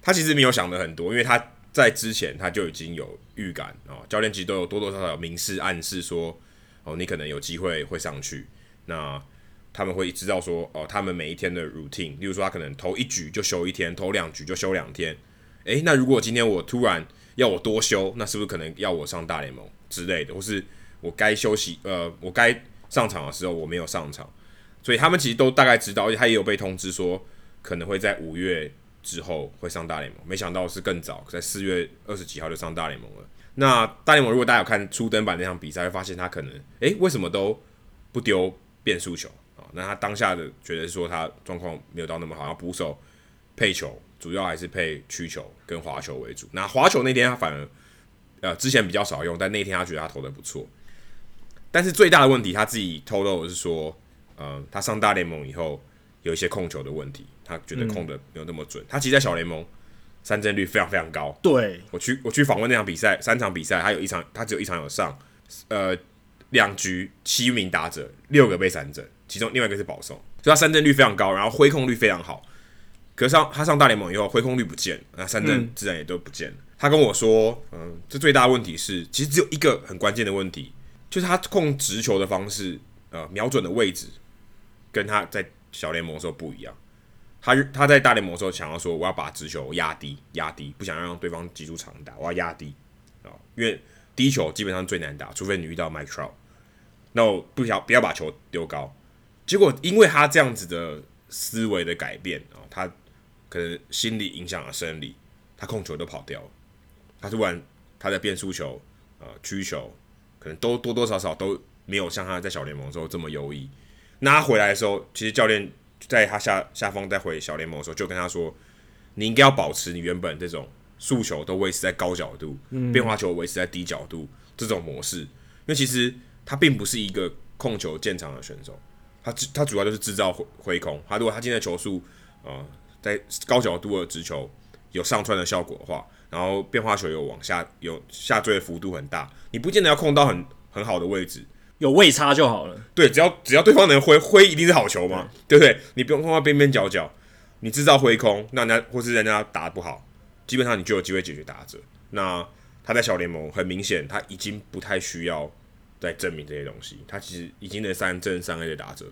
他其实没有想的很多，因为他在之前他就已经有预感哦，教练其实都有多多少少明示暗示说，哦，你可能有机会会上去。那他们会知道说，哦，他们每一天的 routine，例如说他可能投一局就休一天，投两局就休两天。诶，那如果今天我突然要我多休，那是不是可能要我上大联盟之类的，或是？我该休息，呃，我该上场的时候我没有上场，所以他们其实都大概知道，而且他也有被通知说可能会在五月之后会上大联盟，没想到是更早，在四月二十几号就上大联盟了。那大联盟如果大家有看初登板那场比赛，会发现他可能，诶、为什么都不丢变速球啊？那他当下的觉得说他状况没有到那么好，要捕手配球主要还是配曲球跟滑球为主。那滑球那天他反而呃之前比较少用，但那天他觉得他投的不错。但是最大的问题，他自己透露的是说，呃，他上大联盟以后有一些控球的问题，他觉得控的没有那么准。嗯、他其实在小联盟三振率非常非常高。对，我去我去访问那场比赛，三场比赛他有一场他只有一场有上，呃，两局七名打者六个被三振，其中另外一个是保送，所以他三振率非常高，然后挥控率非常好。可是上他上大联盟以后挥控率不见，那三振自然也都不见了。嗯他跟我说，嗯，这最大的问题是，其实只有一个很关键的问题，就是他控直球的方式，呃，瞄准的位置，跟他在小联盟的时候不一样。他他在大联盟的时候想要说，我要把直球压低，压低，不想让对方击出长打，我要压低啊，因为低球基本上最难打，除非你遇到 Mike Trout，那我不想不要把球丢高。结果因为他这样子的思维的改变啊，他可能心理影响了生理，他控球都跑掉了，他突然他的变速球、呃曲球，可能都多多少少都没有像他在小联盟的时候这么优异。那他回来的时候，其实教练。在他下下方再回小联盟的时候，就跟他说：“你应该要保持你原本这种速球都维持在高角度，嗯、变化球维持在低角度这种模式。因为其实他并不是一个控球见长的选手，他他主要就是制造挥空。他如果他今天的球速啊、呃，在高角度的直球有上穿的效果的话，然后变化球有往下有下坠的幅度很大，你不见得要控到很很好的位置。”有位差就好了。对，只要只要对方能挥挥，一定是好球嘛，对，对不对？你不用碰到边边角角，你制造挥空，那人家或是人家打得不好，基本上你就有机会解决打者。那他在小联盟很明显，他已经不太需要再证明这些东西，他其实已经能三正三 A 的打者，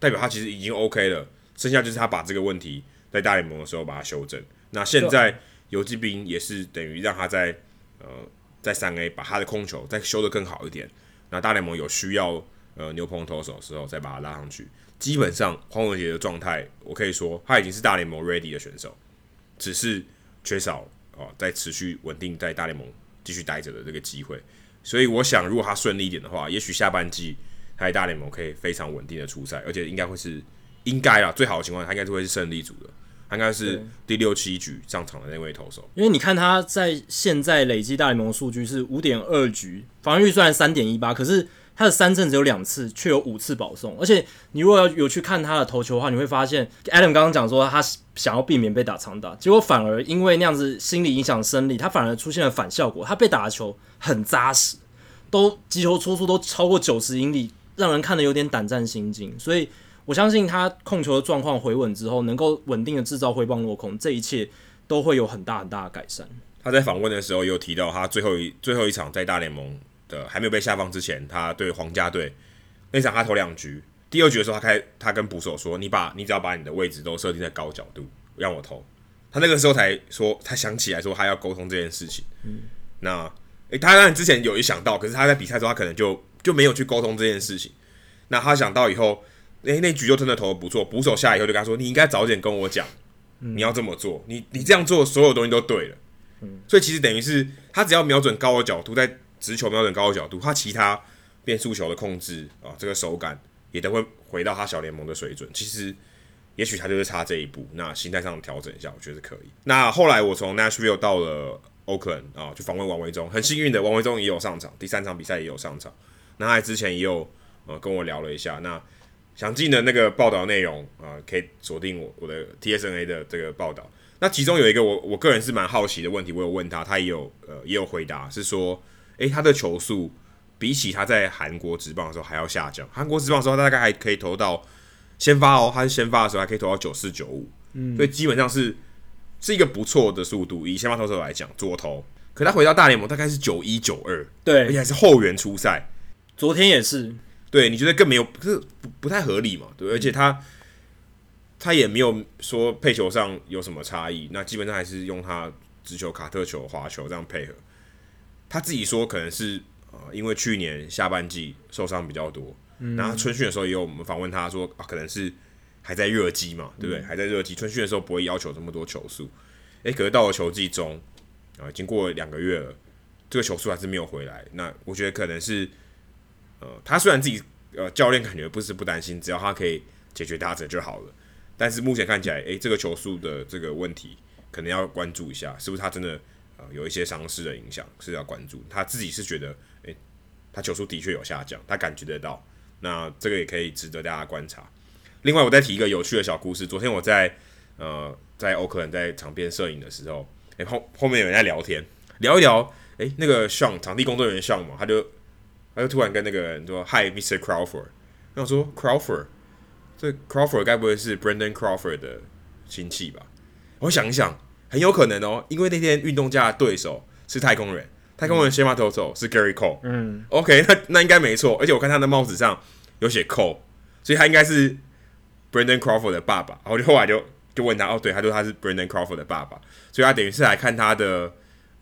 代表他其实已经 OK 了。剩下就是他把这个问题在大联盟的时候把它修正。那现在游击兵也是等于让他在呃在三 A 把他的控球再修得更好一点。那大联盟有需要呃牛棚投手的时候，再把他拉上去。基本上黄文杰的状态，我可以说他已经是大联盟 ready 的选手，只是缺少哦、在持续稳定在大联盟继续待着的这个机会。所以我想，如果他顺利一点的话，也许下半季他在大联盟可以非常稳定的出赛，而且应该会是应该啦，最好的情况他应该是会是胜利组的。他应该是第六七局上场的那位投手，因为你看他在现在累积大联盟的数据是五点二局，防御率虽然三点一八，可是他的三振只有两次，却有五次保送。而且你如果要有去看他的投球的话，你会发现，Adam 刚刚讲说他想要避免被打长打，结果反而因为那样子心理影响生理，他反而出现了反效果。他被打的球很扎实，都击球出速都超过九十英里，让人看得有点胆战心惊。所以。我相信他控球的状况回稳之后，能够稳定的制造挥棒落空，这一切都会有很大很大的改善。他在访问的时候有提到，他最后一最后一场在大联盟的还没有被下放之前，他对皇家队那场他投两局，第二局的时候他开他跟捕手说：“你把你只要把你的位置都设定在高角度，让我投。”他那个时候才说他想起来说他要沟通这件事情。嗯，那诶、欸，他当然之前有一想到，可是他在比赛中他可能就就没有去沟通这件事情。那他想到以后。诶、欸，那局就真的投的不错，捕手下以后就跟他说：“你应该早点跟我讲，你要这么做，你你这样做，所有东西都对了。”所以其实等于是他只要瞄准高的角度，在直球瞄准高的角度，他其他变速球的控制啊，这个手感也都会回到他小联盟的水准。其实也许他就是差这一步，那心态上调整一下，我觉得是可以。那后来我从 Nashville 到了 Oakland 啊，去访问王维中，很幸运的，王维中也有上场，第三场比赛也有上场。那他之前也有呃跟我聊了一下，那。详尽的那个报道内容啊、呃，可以锁定我我的 TSNA 的这个报道。那其中有一个我我个人是蛮好奇的问题，我有问他，他也有呃也有回答，是说，诶、欸，他的球速比起他在韩国职棒的时候还要下降。韩国职棒的时候，他大概还可以投到先发哦，他是先发的时候还可以投到九四九五，嗯，所以基本上是是一个不错的速度。以先发投手来讲，左投，可他回到大联盟大概是九一九二，对，而且还是后援出赛，昨天也是。对，你觉得更没有，不是不不太合理嘛？对，而且他他也没有说配球上有什么差异，那基本上还是用他直球、卡特球、滑球这样配合。他自己说可能是呃，因为去年下半季受伤比较多，嗯，然后春训的时候也有我们访问他说啊，可能是还在热机嘛，对不对？嗯，还在热机，春训的时候不会要求这么多球速。诶，可是到了球季中啊，已经过了两个月了，这个球速还是没有回来。那我觉得可能是。呃，他虽然自己呃教练感觉不是不担心，只要他可以解决打者就好了，但是目前看起来，诶、这个球速的这个问题可能要关注一下，是不是他真的呃有一些伤势的影响是要关注。他自己是觉得，诶、他球速的确有下降，他感觉得到，那这个也可以值得大家观察。另外，我再提一个有趣的小故事，昨天我在呃在欧克兰在场边摄影的时候，诶、后后面有人在聊天，聊一聊，诶、那个 Sean 场地工作人员 Sean 嘛，他就。他就突然跟那个人说：“Hi, Mr. Crawford。”然后说：“Crawford，这 Crawford 该不会是 Brandon Crawford 的亲戚吧？”我想一想，很有可能哦，因为那天运动家的对手是太空人，太空人先发投手是 Gary Cole，嗯，OK，那那应该没错，而且我看他的帽子上有写 Cole，所以他应该是 Brandon Crawford 的爸爸，然后就后来就就问他，哦，对，他说他是 Brandon Crawford 的爸爸，所以他等于是来看他的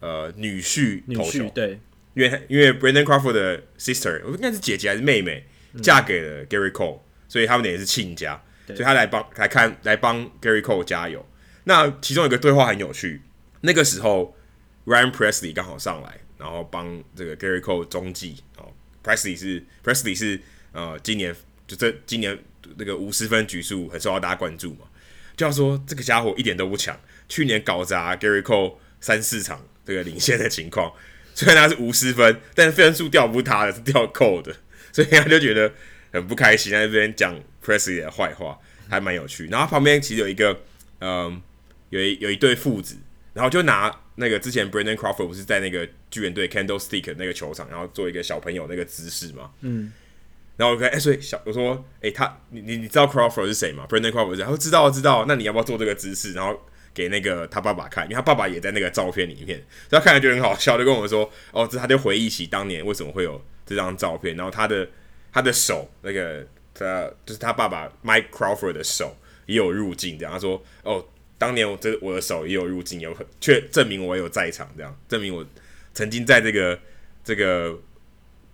呃女婿投球，女婿对，因为因为 Brandon Crawford 的 sister 我应该是姐姐还是妹妹，嫁给了 Gary Cole，所以他们等于是亲家。所以他来帮来看来帮 Gary Cole 加油。那其中有一个对话很有趣。那个时候 Ryan Presley 刚好上来，然后帮这个 Gary Cole 中继。哦，Presley 是 Presley 是呃今年就这今年那个五十分局数很受到大家关注嘛。就要说这个家伙一点都不强，去年搞砸 Gary Cole 三四场这个领先的情况。虽然他是无失分，但是分数掉不是他的，是掉 Cole 的，所以他就觉得。很不开心，在这边讲 Presley 的坏话，还蛮有趣。然后旁边其实有一个，嗯，有一有一对父子，然后就拿那个之前 Brandon Crawford 不是在那个巨人队 Candlestick 那个球场，然后做一个小朋友那个姿势嘛。嗯。然后我看，哎、欸，所以小我说，哎、欸，他你你你知道 Crawford 是谁吗？Brandon Crawford 是谁？他说知道知道。那你要不要做这个姿势？然后给那个他爸爸看，因为他爸爸也在那个照片里面，他看了就很好笑，就跟我们说，哦，这他就回忆起当年为什么会有这张照片，然后他的。他的手，那个他就是他爸爸 Mike Crawford 的手也有入镜，这样他说：“哦，当年我这我的手也有入镜，有却证明我有在场，这样证明我曾经在这个这个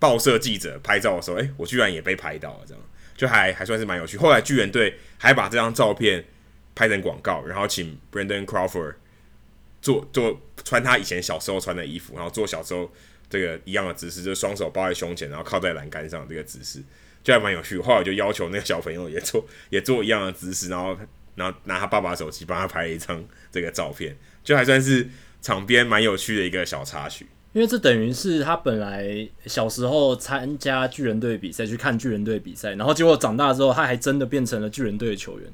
报社记者拍照的时候，哎、我居然也被拍到了，这样就还还算是蛮有趣。后来巨人队还把这张照片拍成广告，然后请 Brandon Crawford 做做穿他以前小时候穿的衣服，然后做小时候。”这个一样的姿势，就双手抱在胸前，然后靠在栏杆上，这个姿势就还蛮有趣。后来我就要求那个小朋友 也做，也做一样的姿势，然后然后拿他爸爸手机帮他拍了一张这个照片，就还算是场边蛮有趣的一个小插曲。因为这等于是他本来小时候参加巨人队比赛，去看巨人队比赛，然后结果长大之后，他还真的变成了巨人队的球员，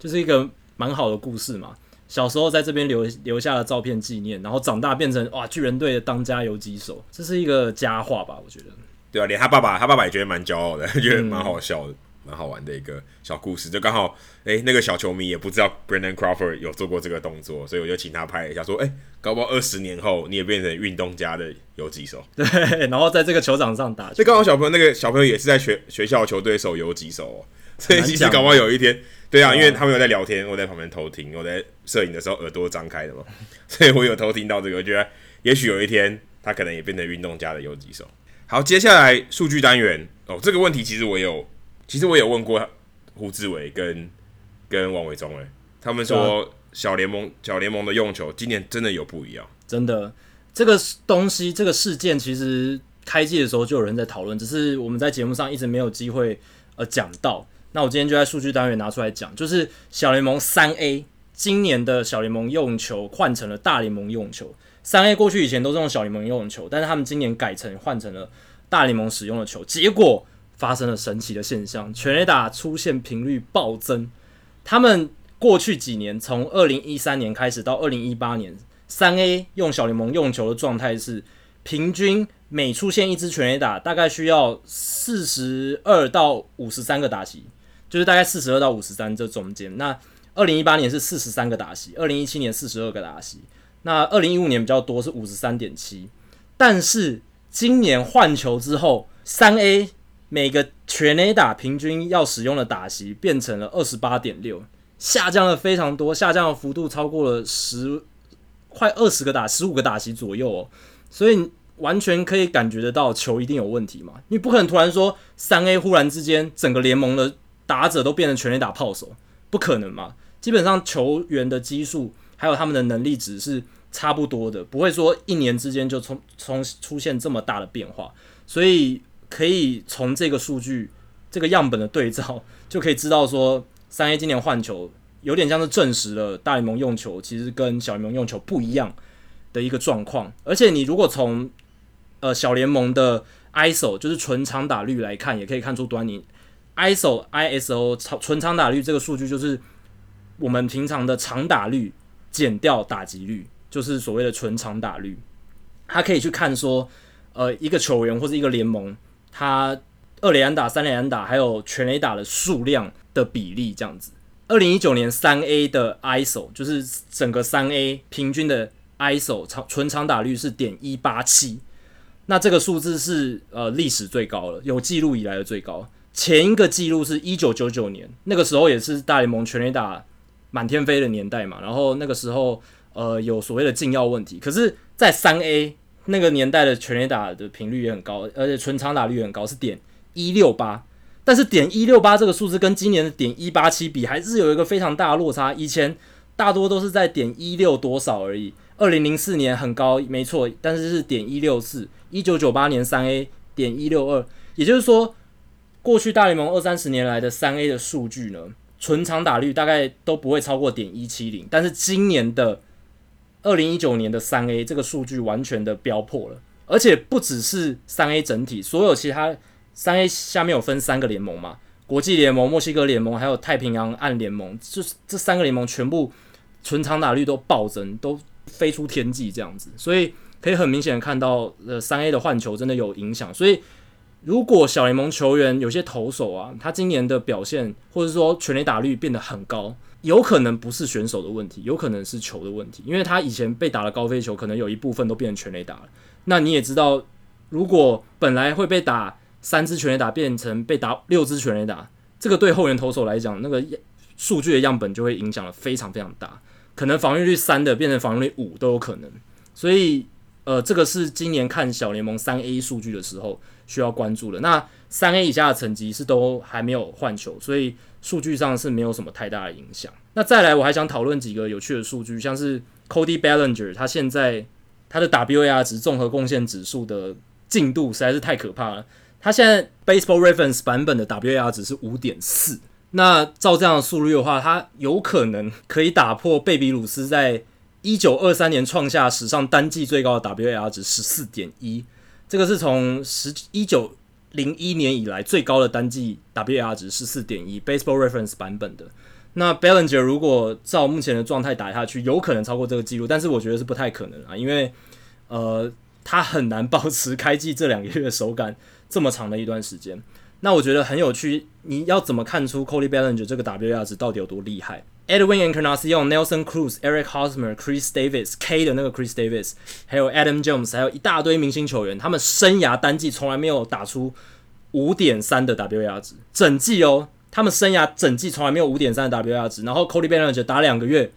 就是一个蛮好的故事嘛。小时候在这边留留下了照片纪念，然后长大变成哇巨人队的当家游击手，这是一个佳话吧？我觉得。对啊，连他爸爸，他爸爸也觉得蛮骄傲的，觉得蛮好笑的，蛮、嗯、好玩的一个小故事。就刚好，哎、欸，那个小球迷也不知道 Brandon Crawford 有做过这个动作，所以我就请他拍一下，说，哎、欸，搞不好二十年后你也变成运动家的游击手。对，然后在这个球场上打。这刚好小朋友那个小朋友也是在学学校球队守游击手哦，所以其实搞不好有一天。对啊，因为他们有在聊天，我在旁边偷听。我在摄影的时候耳朵张开的嘛，所以我有偷听到这个。我觉得也许有一天他可能也变成运动家的游击手。好，接下来数据单元哦，这个问题其实我有，其实我有问过胡志伟跟跟王伟忠诶，他们说小联盟小联盟的用球今年真的有不一样，真的这个东西这个事件其实开季的时候就有人在讨论，只是我们在节目上一直没有机会呃讲到。那我今天就在数据单元拿出来讲，就是小联盟三 A 今年的小联盟用球换成了大联盟用球。三 A 过去以前都是用小联盟用球，但是他们今年改成换成了大联盟使用的球，结果发生了神奇的现象，全垒打出现频率暴增。他们过去几年，从二零一三年开始到二零一八年，三 A 用小联盟用球的状态是平均。每出现一支全垒打，大概需要四十二到五十三个打击，就是大概四十二到五十三这中间。那二零一八年是四十三个打席，二零一七年四十二个打席，那二零一五年比较多是五十三点七。但是今年换球之后，三 A 每个全垒打平均要使用的打席变成了二十八点六，下降了非常多，下降的幅度超过了十快二十个打十五个打席左右哦，所以。完全可以感觉得到球一定有问题嘛？你不可能突然说三 A 忽然之间整个联盟的打者都变成全垒打炮手，不可能嘛？基本上球员的基数还有他们的能力值是差不多的，不会说一年之间就从从出现这么大的变化。所以可以从这个数据这个样本的对照就可以知道说，三 A 今年换球有点像是证实了大联盟用球其实跟小联盟用球不一样的一个状况。而且你如果从呃，小联盟的 ISO 就是纯长打率来看，也可以看出端倪。ISO ISO 纯长打率这个数据就是我们平常的长打率减掉打击率，就是所谓的纯长打率。它可以去看说，呃，一个球员或者一个联盟，它二垒安打、三垒安打还有全垒打的数量的比例这样子。二零一九年三 A 的 ISO 就是整个三 A 平均的 ISO 长纯长打率是点一八七，那这个数字是呃历史最高了，有记录以来的最高。前一个记录是一九九九年，那个时候也是大联盟全垒打满天飞的年代嘛，然后那个时候呃有所谓的禁药问题，可是，在三 A 那个年代的全垒打的频率也很高，而且纯长打率很高，是点一六八。但是点一六八这个数字跟今年的点一八七比，还是有一个非常大的落差。以前大多都是在点一六多少而已。二零零四年很高，没错，但是是点一六四。一九九八年三 A 点一六二，也就是说，过去大联盟二三十年来的三 A 的数据呢，纯长打率大概都不会超过点一七零。但是今年的二零一九年的三 A 这个数据完全的飙破了，而且不只是三 A 整体，所有其他。三 A 下面有分三个联盟嘛，国际联盟、墨西哥联盟，还有太平洋岸联盟，就是这三个联盟全部纯长打率都暴增，都飞出天际这样子，所以可以很明显看到，呃，三 A 的换球真的有影响。所以如果小联盟球员有些投手啊，他今年的表现或者说全垒打率变得很高，有可能不是选手的问题，有可能是球的问题，因为他以前被打的高飞球，可能有一部分都变成全垒打了。那你也知道，如果本来会被打。三支全垒打变成被打六支全垒打，这个对后援投手来讲，那个数据的样本就会影响了非常非常大，可能防御率三的变成防御率五都有可能。所以，呃，这个是今年看小联盟三 A 数据的时候需要关注的。那三 A 以下的成绩是都还没有换球，所以数据上是没有什么太大的影响。那再来，我还想讨论几个有趣的数据，像是 Cody Ballinger，他现在他的 WAR 值综合贡献指数的进度实在是太可怕了。他现在 Baseball Reference 版本的 WAR 值是五点四，那照这样的速率的话，他有可能可以打破贝比鲁斯在一九二三年创下史上单季最高的 WAR 值十四点一，这个是从十一九零一年以来最高的单季 WAR 值十四点一，Baseball Reference 版本的。那 Bellinger 如果照目前的状态打下去，有可能超过这个记录，但是我觉得是不太可能啊，因为呃，他很难保持开季这两个月的手感。这么长的一段时间，那我觉得很有趣。你要怎么看出 Cody Bellinger 这个 WAR 值到底有多厉害？Edwin Encarnacion、Nelson Cruz、Eric Hosmer、Chris Davis、K 的那个 Chris Davis，还有 Adam Jones，还有一大堆明星球员，他们生涯单季从来没有打出五点三的 WAR 值，整季哦，他们生涯整季从来没有五点三的 WAR 值，然后 Cody Bellinger 打两个月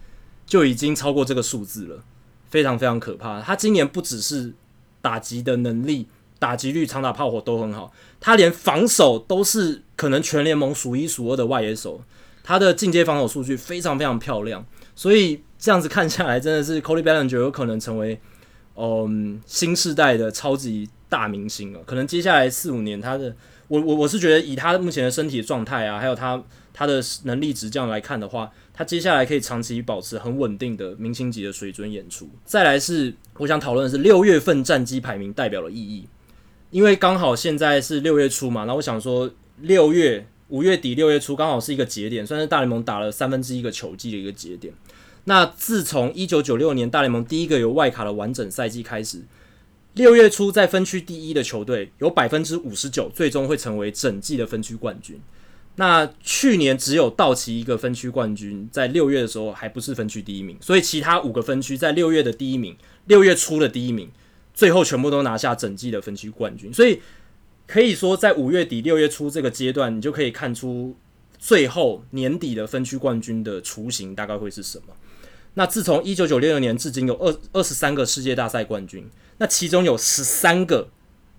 就已经超过这个数字了，非常非常可怕。他今年不只是打击的能力。打击率、长打炮火都很好，他连防守都是可能全联盟数一数二的外野手，他的进阶防守数据非常非常漂亮，所以这样子看下来，真的是 Cody Bellinger 有可能成为嗯新世代的超级大明星了。可能接下来四五年，他的我我我是觉得以他目前的身体状态啊，还有他他的能力值这样来看的话，他接下来可以长期保持很稳定的明星级的水准演出。再来是我想讨论的是六月份战绩排名代表的意义。因为刚好现在是六月初嘛，那我想说六月五月底六月初刚好是一个节点，算是大联盟打了三分之一个球季的一个节点。那自从一九九六年大联盟第一个有外卡的完整赛季开始，六月初在分区第一的球队有百分之五十九最终会成为整季的分区冠军。那去年只有道奇一个分区冠军在六月的时候还不是分区第一名，所以其他五个分区在六月的第一名，六月初的第一名。最后全部都拿下整季的分区冠军，所以可以说在五月底六月初这个阶段，你就可以看出最后年底的分区冠军的雏形大概会是什么。那自从一九九六年至今有二二十三个世界大赛冠军，那其中有十三个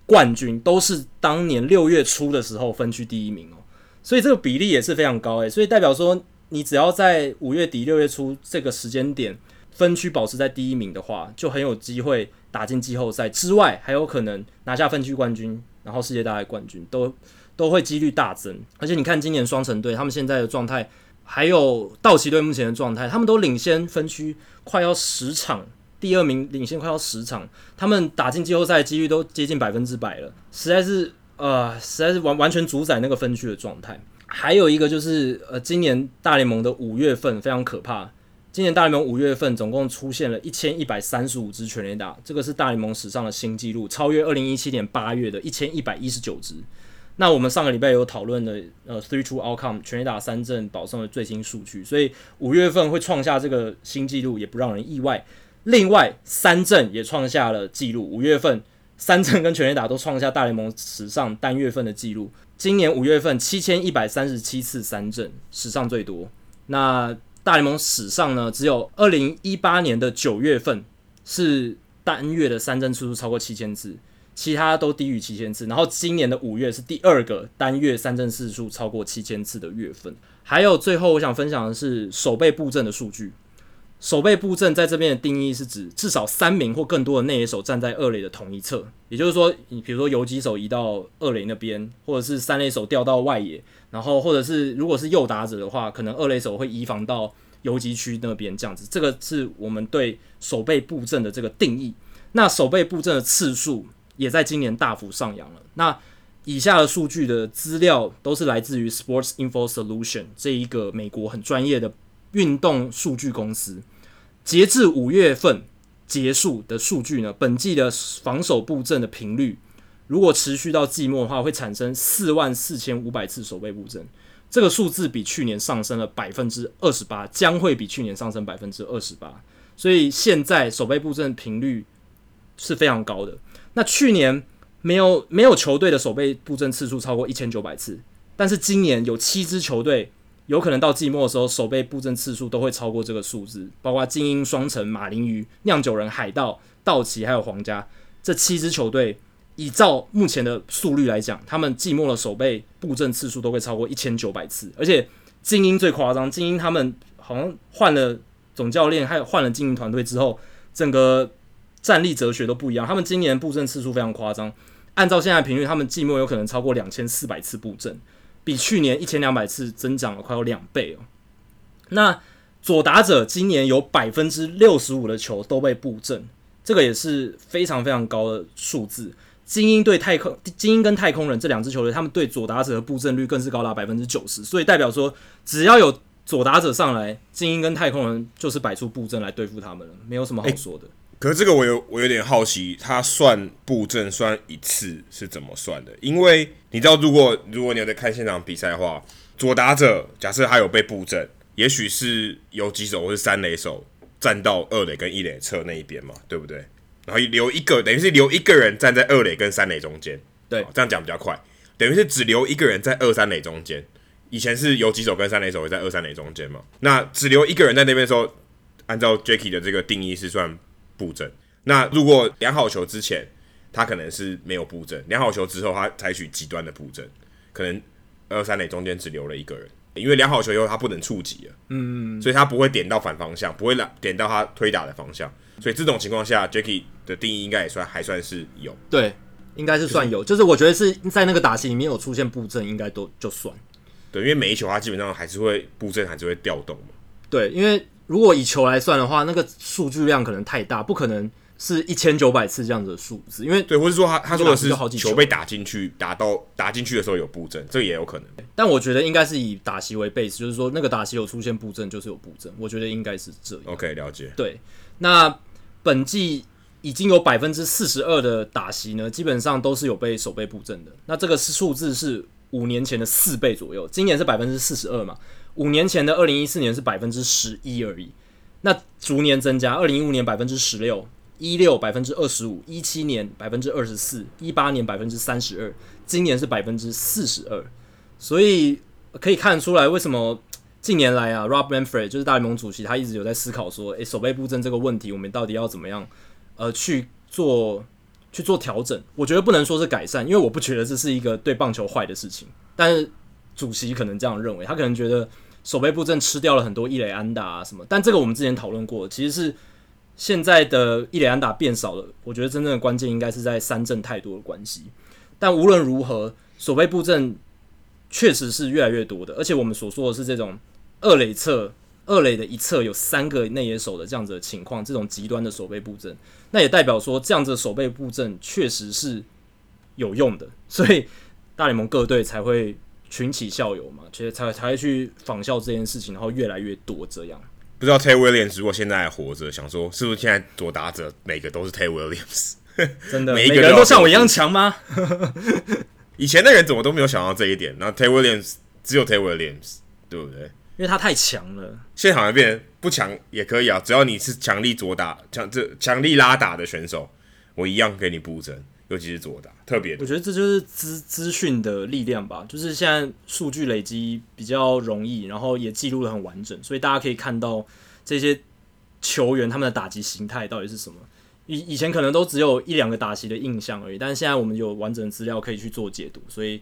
冠军都是当年六月初的时候分区第一名哦，所以这个比例也是非常高诶，所以代表说你只要在五月底六月初这个时间点分区保持在第一名的话，就很有机会。打进季后赛之外，还有可能拿下分区冠军，然后世界大赛冠军都都会几率大增。而且你看今年双城队他们现在的状态，还有道奇队目前的状态，他们都领先分区快要十场，第二名领先快要十场，他们打进季后赛几率都接近百分之百了，实在是呃，实在是完完全主宰那个分区的状态。还有一个就是呃，今年大联盟的五月份非常可怕。今年大联盟五月份总共出现了一千一百三十五支全垒打，这个是大联盟史上的新纪录，超越二零一七年八月的一千一百一十九支。那我们上个礼拜有讨论的呃 three two outcome 全垒打三振保送的最新数据，所以五月份会创下这个新纪录也不让人意外。另外三振也创下了纪录，五月份三振跟全垒打都创下大联盟史上单月份的纪录。今年五月份七千一百三十七次三振，史上最多。那大联盟史上呢，只有二零一八年的九月份是单月的三振次数超过七千次。其他都低于七千次，然后今年的五月是第二个单月三振次数超过七千次的月份。还有最后我想分享的是手背布阵的数据。守备布阵在这边的定义是指至少三名或更多的内野手站在二垒的同一侧，也就是说，你比如说游击手移到二垒那边，或者是三垒手调到外野，然后或者是如果是右打者的话，可能二垒手会移防到游击区那边这样子。这个是我们对守备布阵的这个定义。那守备布阵的次数。也在今年大幅上扬了。那以下的数据的资料都是来自于 Sports Info Solution 这一个美国很专业的运动数据公司。截至五月份结束的数据呢，本季的防守布阵的频率，如果持续到季末的话，会产生四万四千五百次守备布阵。这个数字比去年上升了百分之二十八，将会比去年上升百分之二十八。所以现在守备布阵频率是非常高的。那去年没有没有球队的守备布阵次数超过一千九百次，但是今年有七支球队有可能到季末的时候守备布阵次数都会超过这个数字，包括精英、双城、马林鱼、酿酒人、海盗、道奇还有皇家这七支球队，依照目前的速率来讲，他们季末的守备布阵次数都会超过一千九百次，而且精英最夸张，精英他们好像换了总教练，还有换了经营团队之后，整个。战力哲学都不一样，他们今年布阵次数非常夸张。按照现在频率，他们季末有可能超过两千四百次布阵，比去年一千两百次增长了快有两倍哦。那左打者今年有百分之六十五的球都被布阵，这个也是非常非常高的数字。精英对太空，精英跟太空人这两支球队，他们对左打者的布阵率更是高达百分之九十，所以代表说，只要有左打者上来，精英跟太空人就是摆出布阵来对付他们了，没有什么好说的。欸可是这个我有我有点好奇，他算布阵算一次是怎么算的？因为你知道，如果如果你有在看现场比赛的话，左打者假设他有被布阵，也许是有几手或是三垒手站到二垒跟一垒侧那一边嘛，对不对？然后留一个，等于是留一个人站在二垒跟三垒中间。对，这样讲比较快，等于是只留一个人在二三垒中间。以前是有几手跟三垒手会在二三垒中间嘛？那只留一个人在那边的时候，按照 Jacky 的这个定义是算。布阵。那如果量好球之前，他可能是没有布阵；量好球之后，他采取极端的布阵，可能二三垒中间只留了一个人，因为量好球以后他不能触及了，嗯，所以他不会点到反方向，不会点到他推打的方向。所以这种情况下，Jacky 的定义应该也算还算是有，对，应该是算有，就是、就是我觉得是在那个打席里面有出现布阵，应该都就算。对，因为每一球他基本上还是会布阵，还是会调动嘛。对，因为。如果以球来算的话，那个数据量可能太大，不可能是一千九百次这样子的数字。因为对，或者说他他说的是好几球被打进去，打到打进去的时候有布阵，这个也有可能。但我觉得应该是以打席为 base，就是说那个打席有出现布阵，就是有布阵。我觉得应该是这样。OK，了解。对，那本季已经有百分之四十二的打席呢，基本上都是有被守备布阵的。那这个是数字是五年前的四倍左右，今年是百分之四十二嘛。五年前的二零一四年是百分之十一而已，那逐年增加。二零一五年百分之十六，一六百分之二十五，一七年百分之二十四，一八年百分之三十二，今年是百分之四十二。所以可以看出来，为什么近年来啊，Rob Manfred 就是大联盟主席，他一直有在思考说，诶，守备布阵这个问题，我们到底要怎么样呃去做去做调整？我觉得不能说是改善，因为我不觉得这是一个对棒球坏的事情，但是主席可能这样认为，他可能觉得。守备布阵吃掉了很多伊雷安打啊什么，但这个我们之前讨论过，其实是现在的伊雷安打变少了。我觉得真正的关键应该是在三阵太多的关系。但无论如何，守备布阵确实是越来越多的，而且我们所说的是这种二垒侧、二垒的一侧有三个内野手的这样子的情况，这种极端的守备布阵，那也代表说这样子守备布阵确实是有用的，所以大联盟各队才会。群起校友嘛，其实才才会去仿效这件事情，然后越来越多这样。不知道 Tay Williams 如果现在还活着，想说是不是现在左打者每个都是 Tay Williams？真的，每个人都像我一样强吗？以前的人怎么都没有想到这一点，然后 Taylor Williams 只有 Taylor Williams，对不对？因为他太强了。现在好像变成不强也可以啊，只要你是强力左打、强这强力拉打的选手，我一样给你布阵，尤其是左打，特别。我觉得这就是资资讯的力量吧，就是现在数据累积比较容易，然后也记录的很完整，所以大家可以看到这些球员他们的打击形态到底是什么。以以前可能都只有一两个打击的印象而已，但是现在我们有完整的资料可以去做解读，所以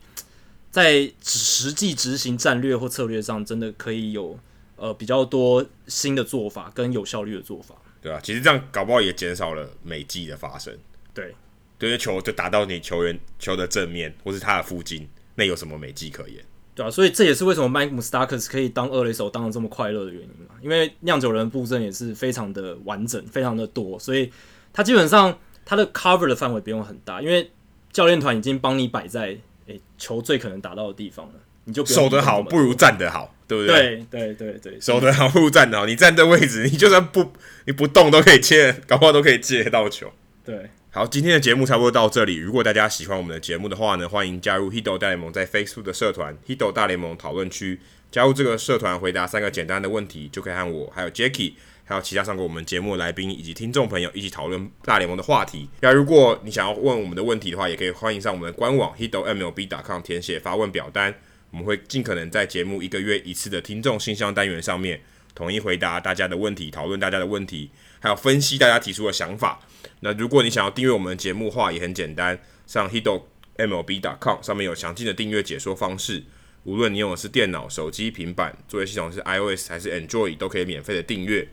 在实际执行战略或策略上，真的可以有呃比较多新的做法跟有效率的做法。对啊，其实这样搞不好也减少了美技的发生。对，对，因为球就打到你球员球的正面或是他的附近，那有什么美技可言？对啊，所以这也是为什么 Mike Moustakas 可以当二垒手当的这么快乐的原因嘛，因为酿酒人布阵也是非常的完整，非常的多，所以。他基本上他的 cover 的范围不用很大，因为教练团已经帮你摆在诶、欸、球最可能打到的地方了，你就守得好不如站得好，对不对？对对对对，守得好不如站得好。你站的位置，你就算不你不动都可以接，搞不好都可以接到球。对，好，今天的节目差不多到这里。如果大家喜欢我们的节目的话呢，欢迎加入 Hito 大联盟在 Facebook 的社团 Hito 大联盟讨论区，加入这个社团，回答三个简单的问题，就可以和我还有 Jacky。还有其他上过我们节目的来宾以及听众朋友一起讨论大联盟的话题。那如果你想要问我们的问题的话，也可以欢迎上我们的官网 hitomlb.com 填写发问表单，我们会尽可能在节目一个月一次的听众信箱单元上面统一回答大家的问题，讨论大家的问题，还有分析大家提出的想法。那如果你想要订阅我们的节目话，也很简单，上 hitomlb.com 上面有详尽的订阅解说方式。无论你用的是电脑、手机、平板，作业系统是 iOS 还是 Android，都可以免费的订阅。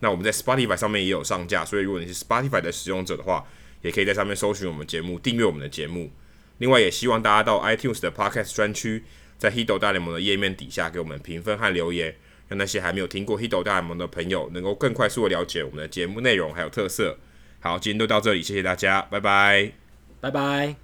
那我们在 Spotify 上面也有上架，所以如果你是 Spotify 的使用者的话，也可以在上面搜寻我们节目，订阅我们的节目。另外，也希望大家到 iTunes 的 Podcast 专区，在 h i d o 大联盟的页面底下给我们评分和留言，让那些还没有听过 Hito 大联盟的朋友能够更快速的了解我们的节目内容还有特色。好，今天就到这里，谢谢大家，拜拜，拜拜。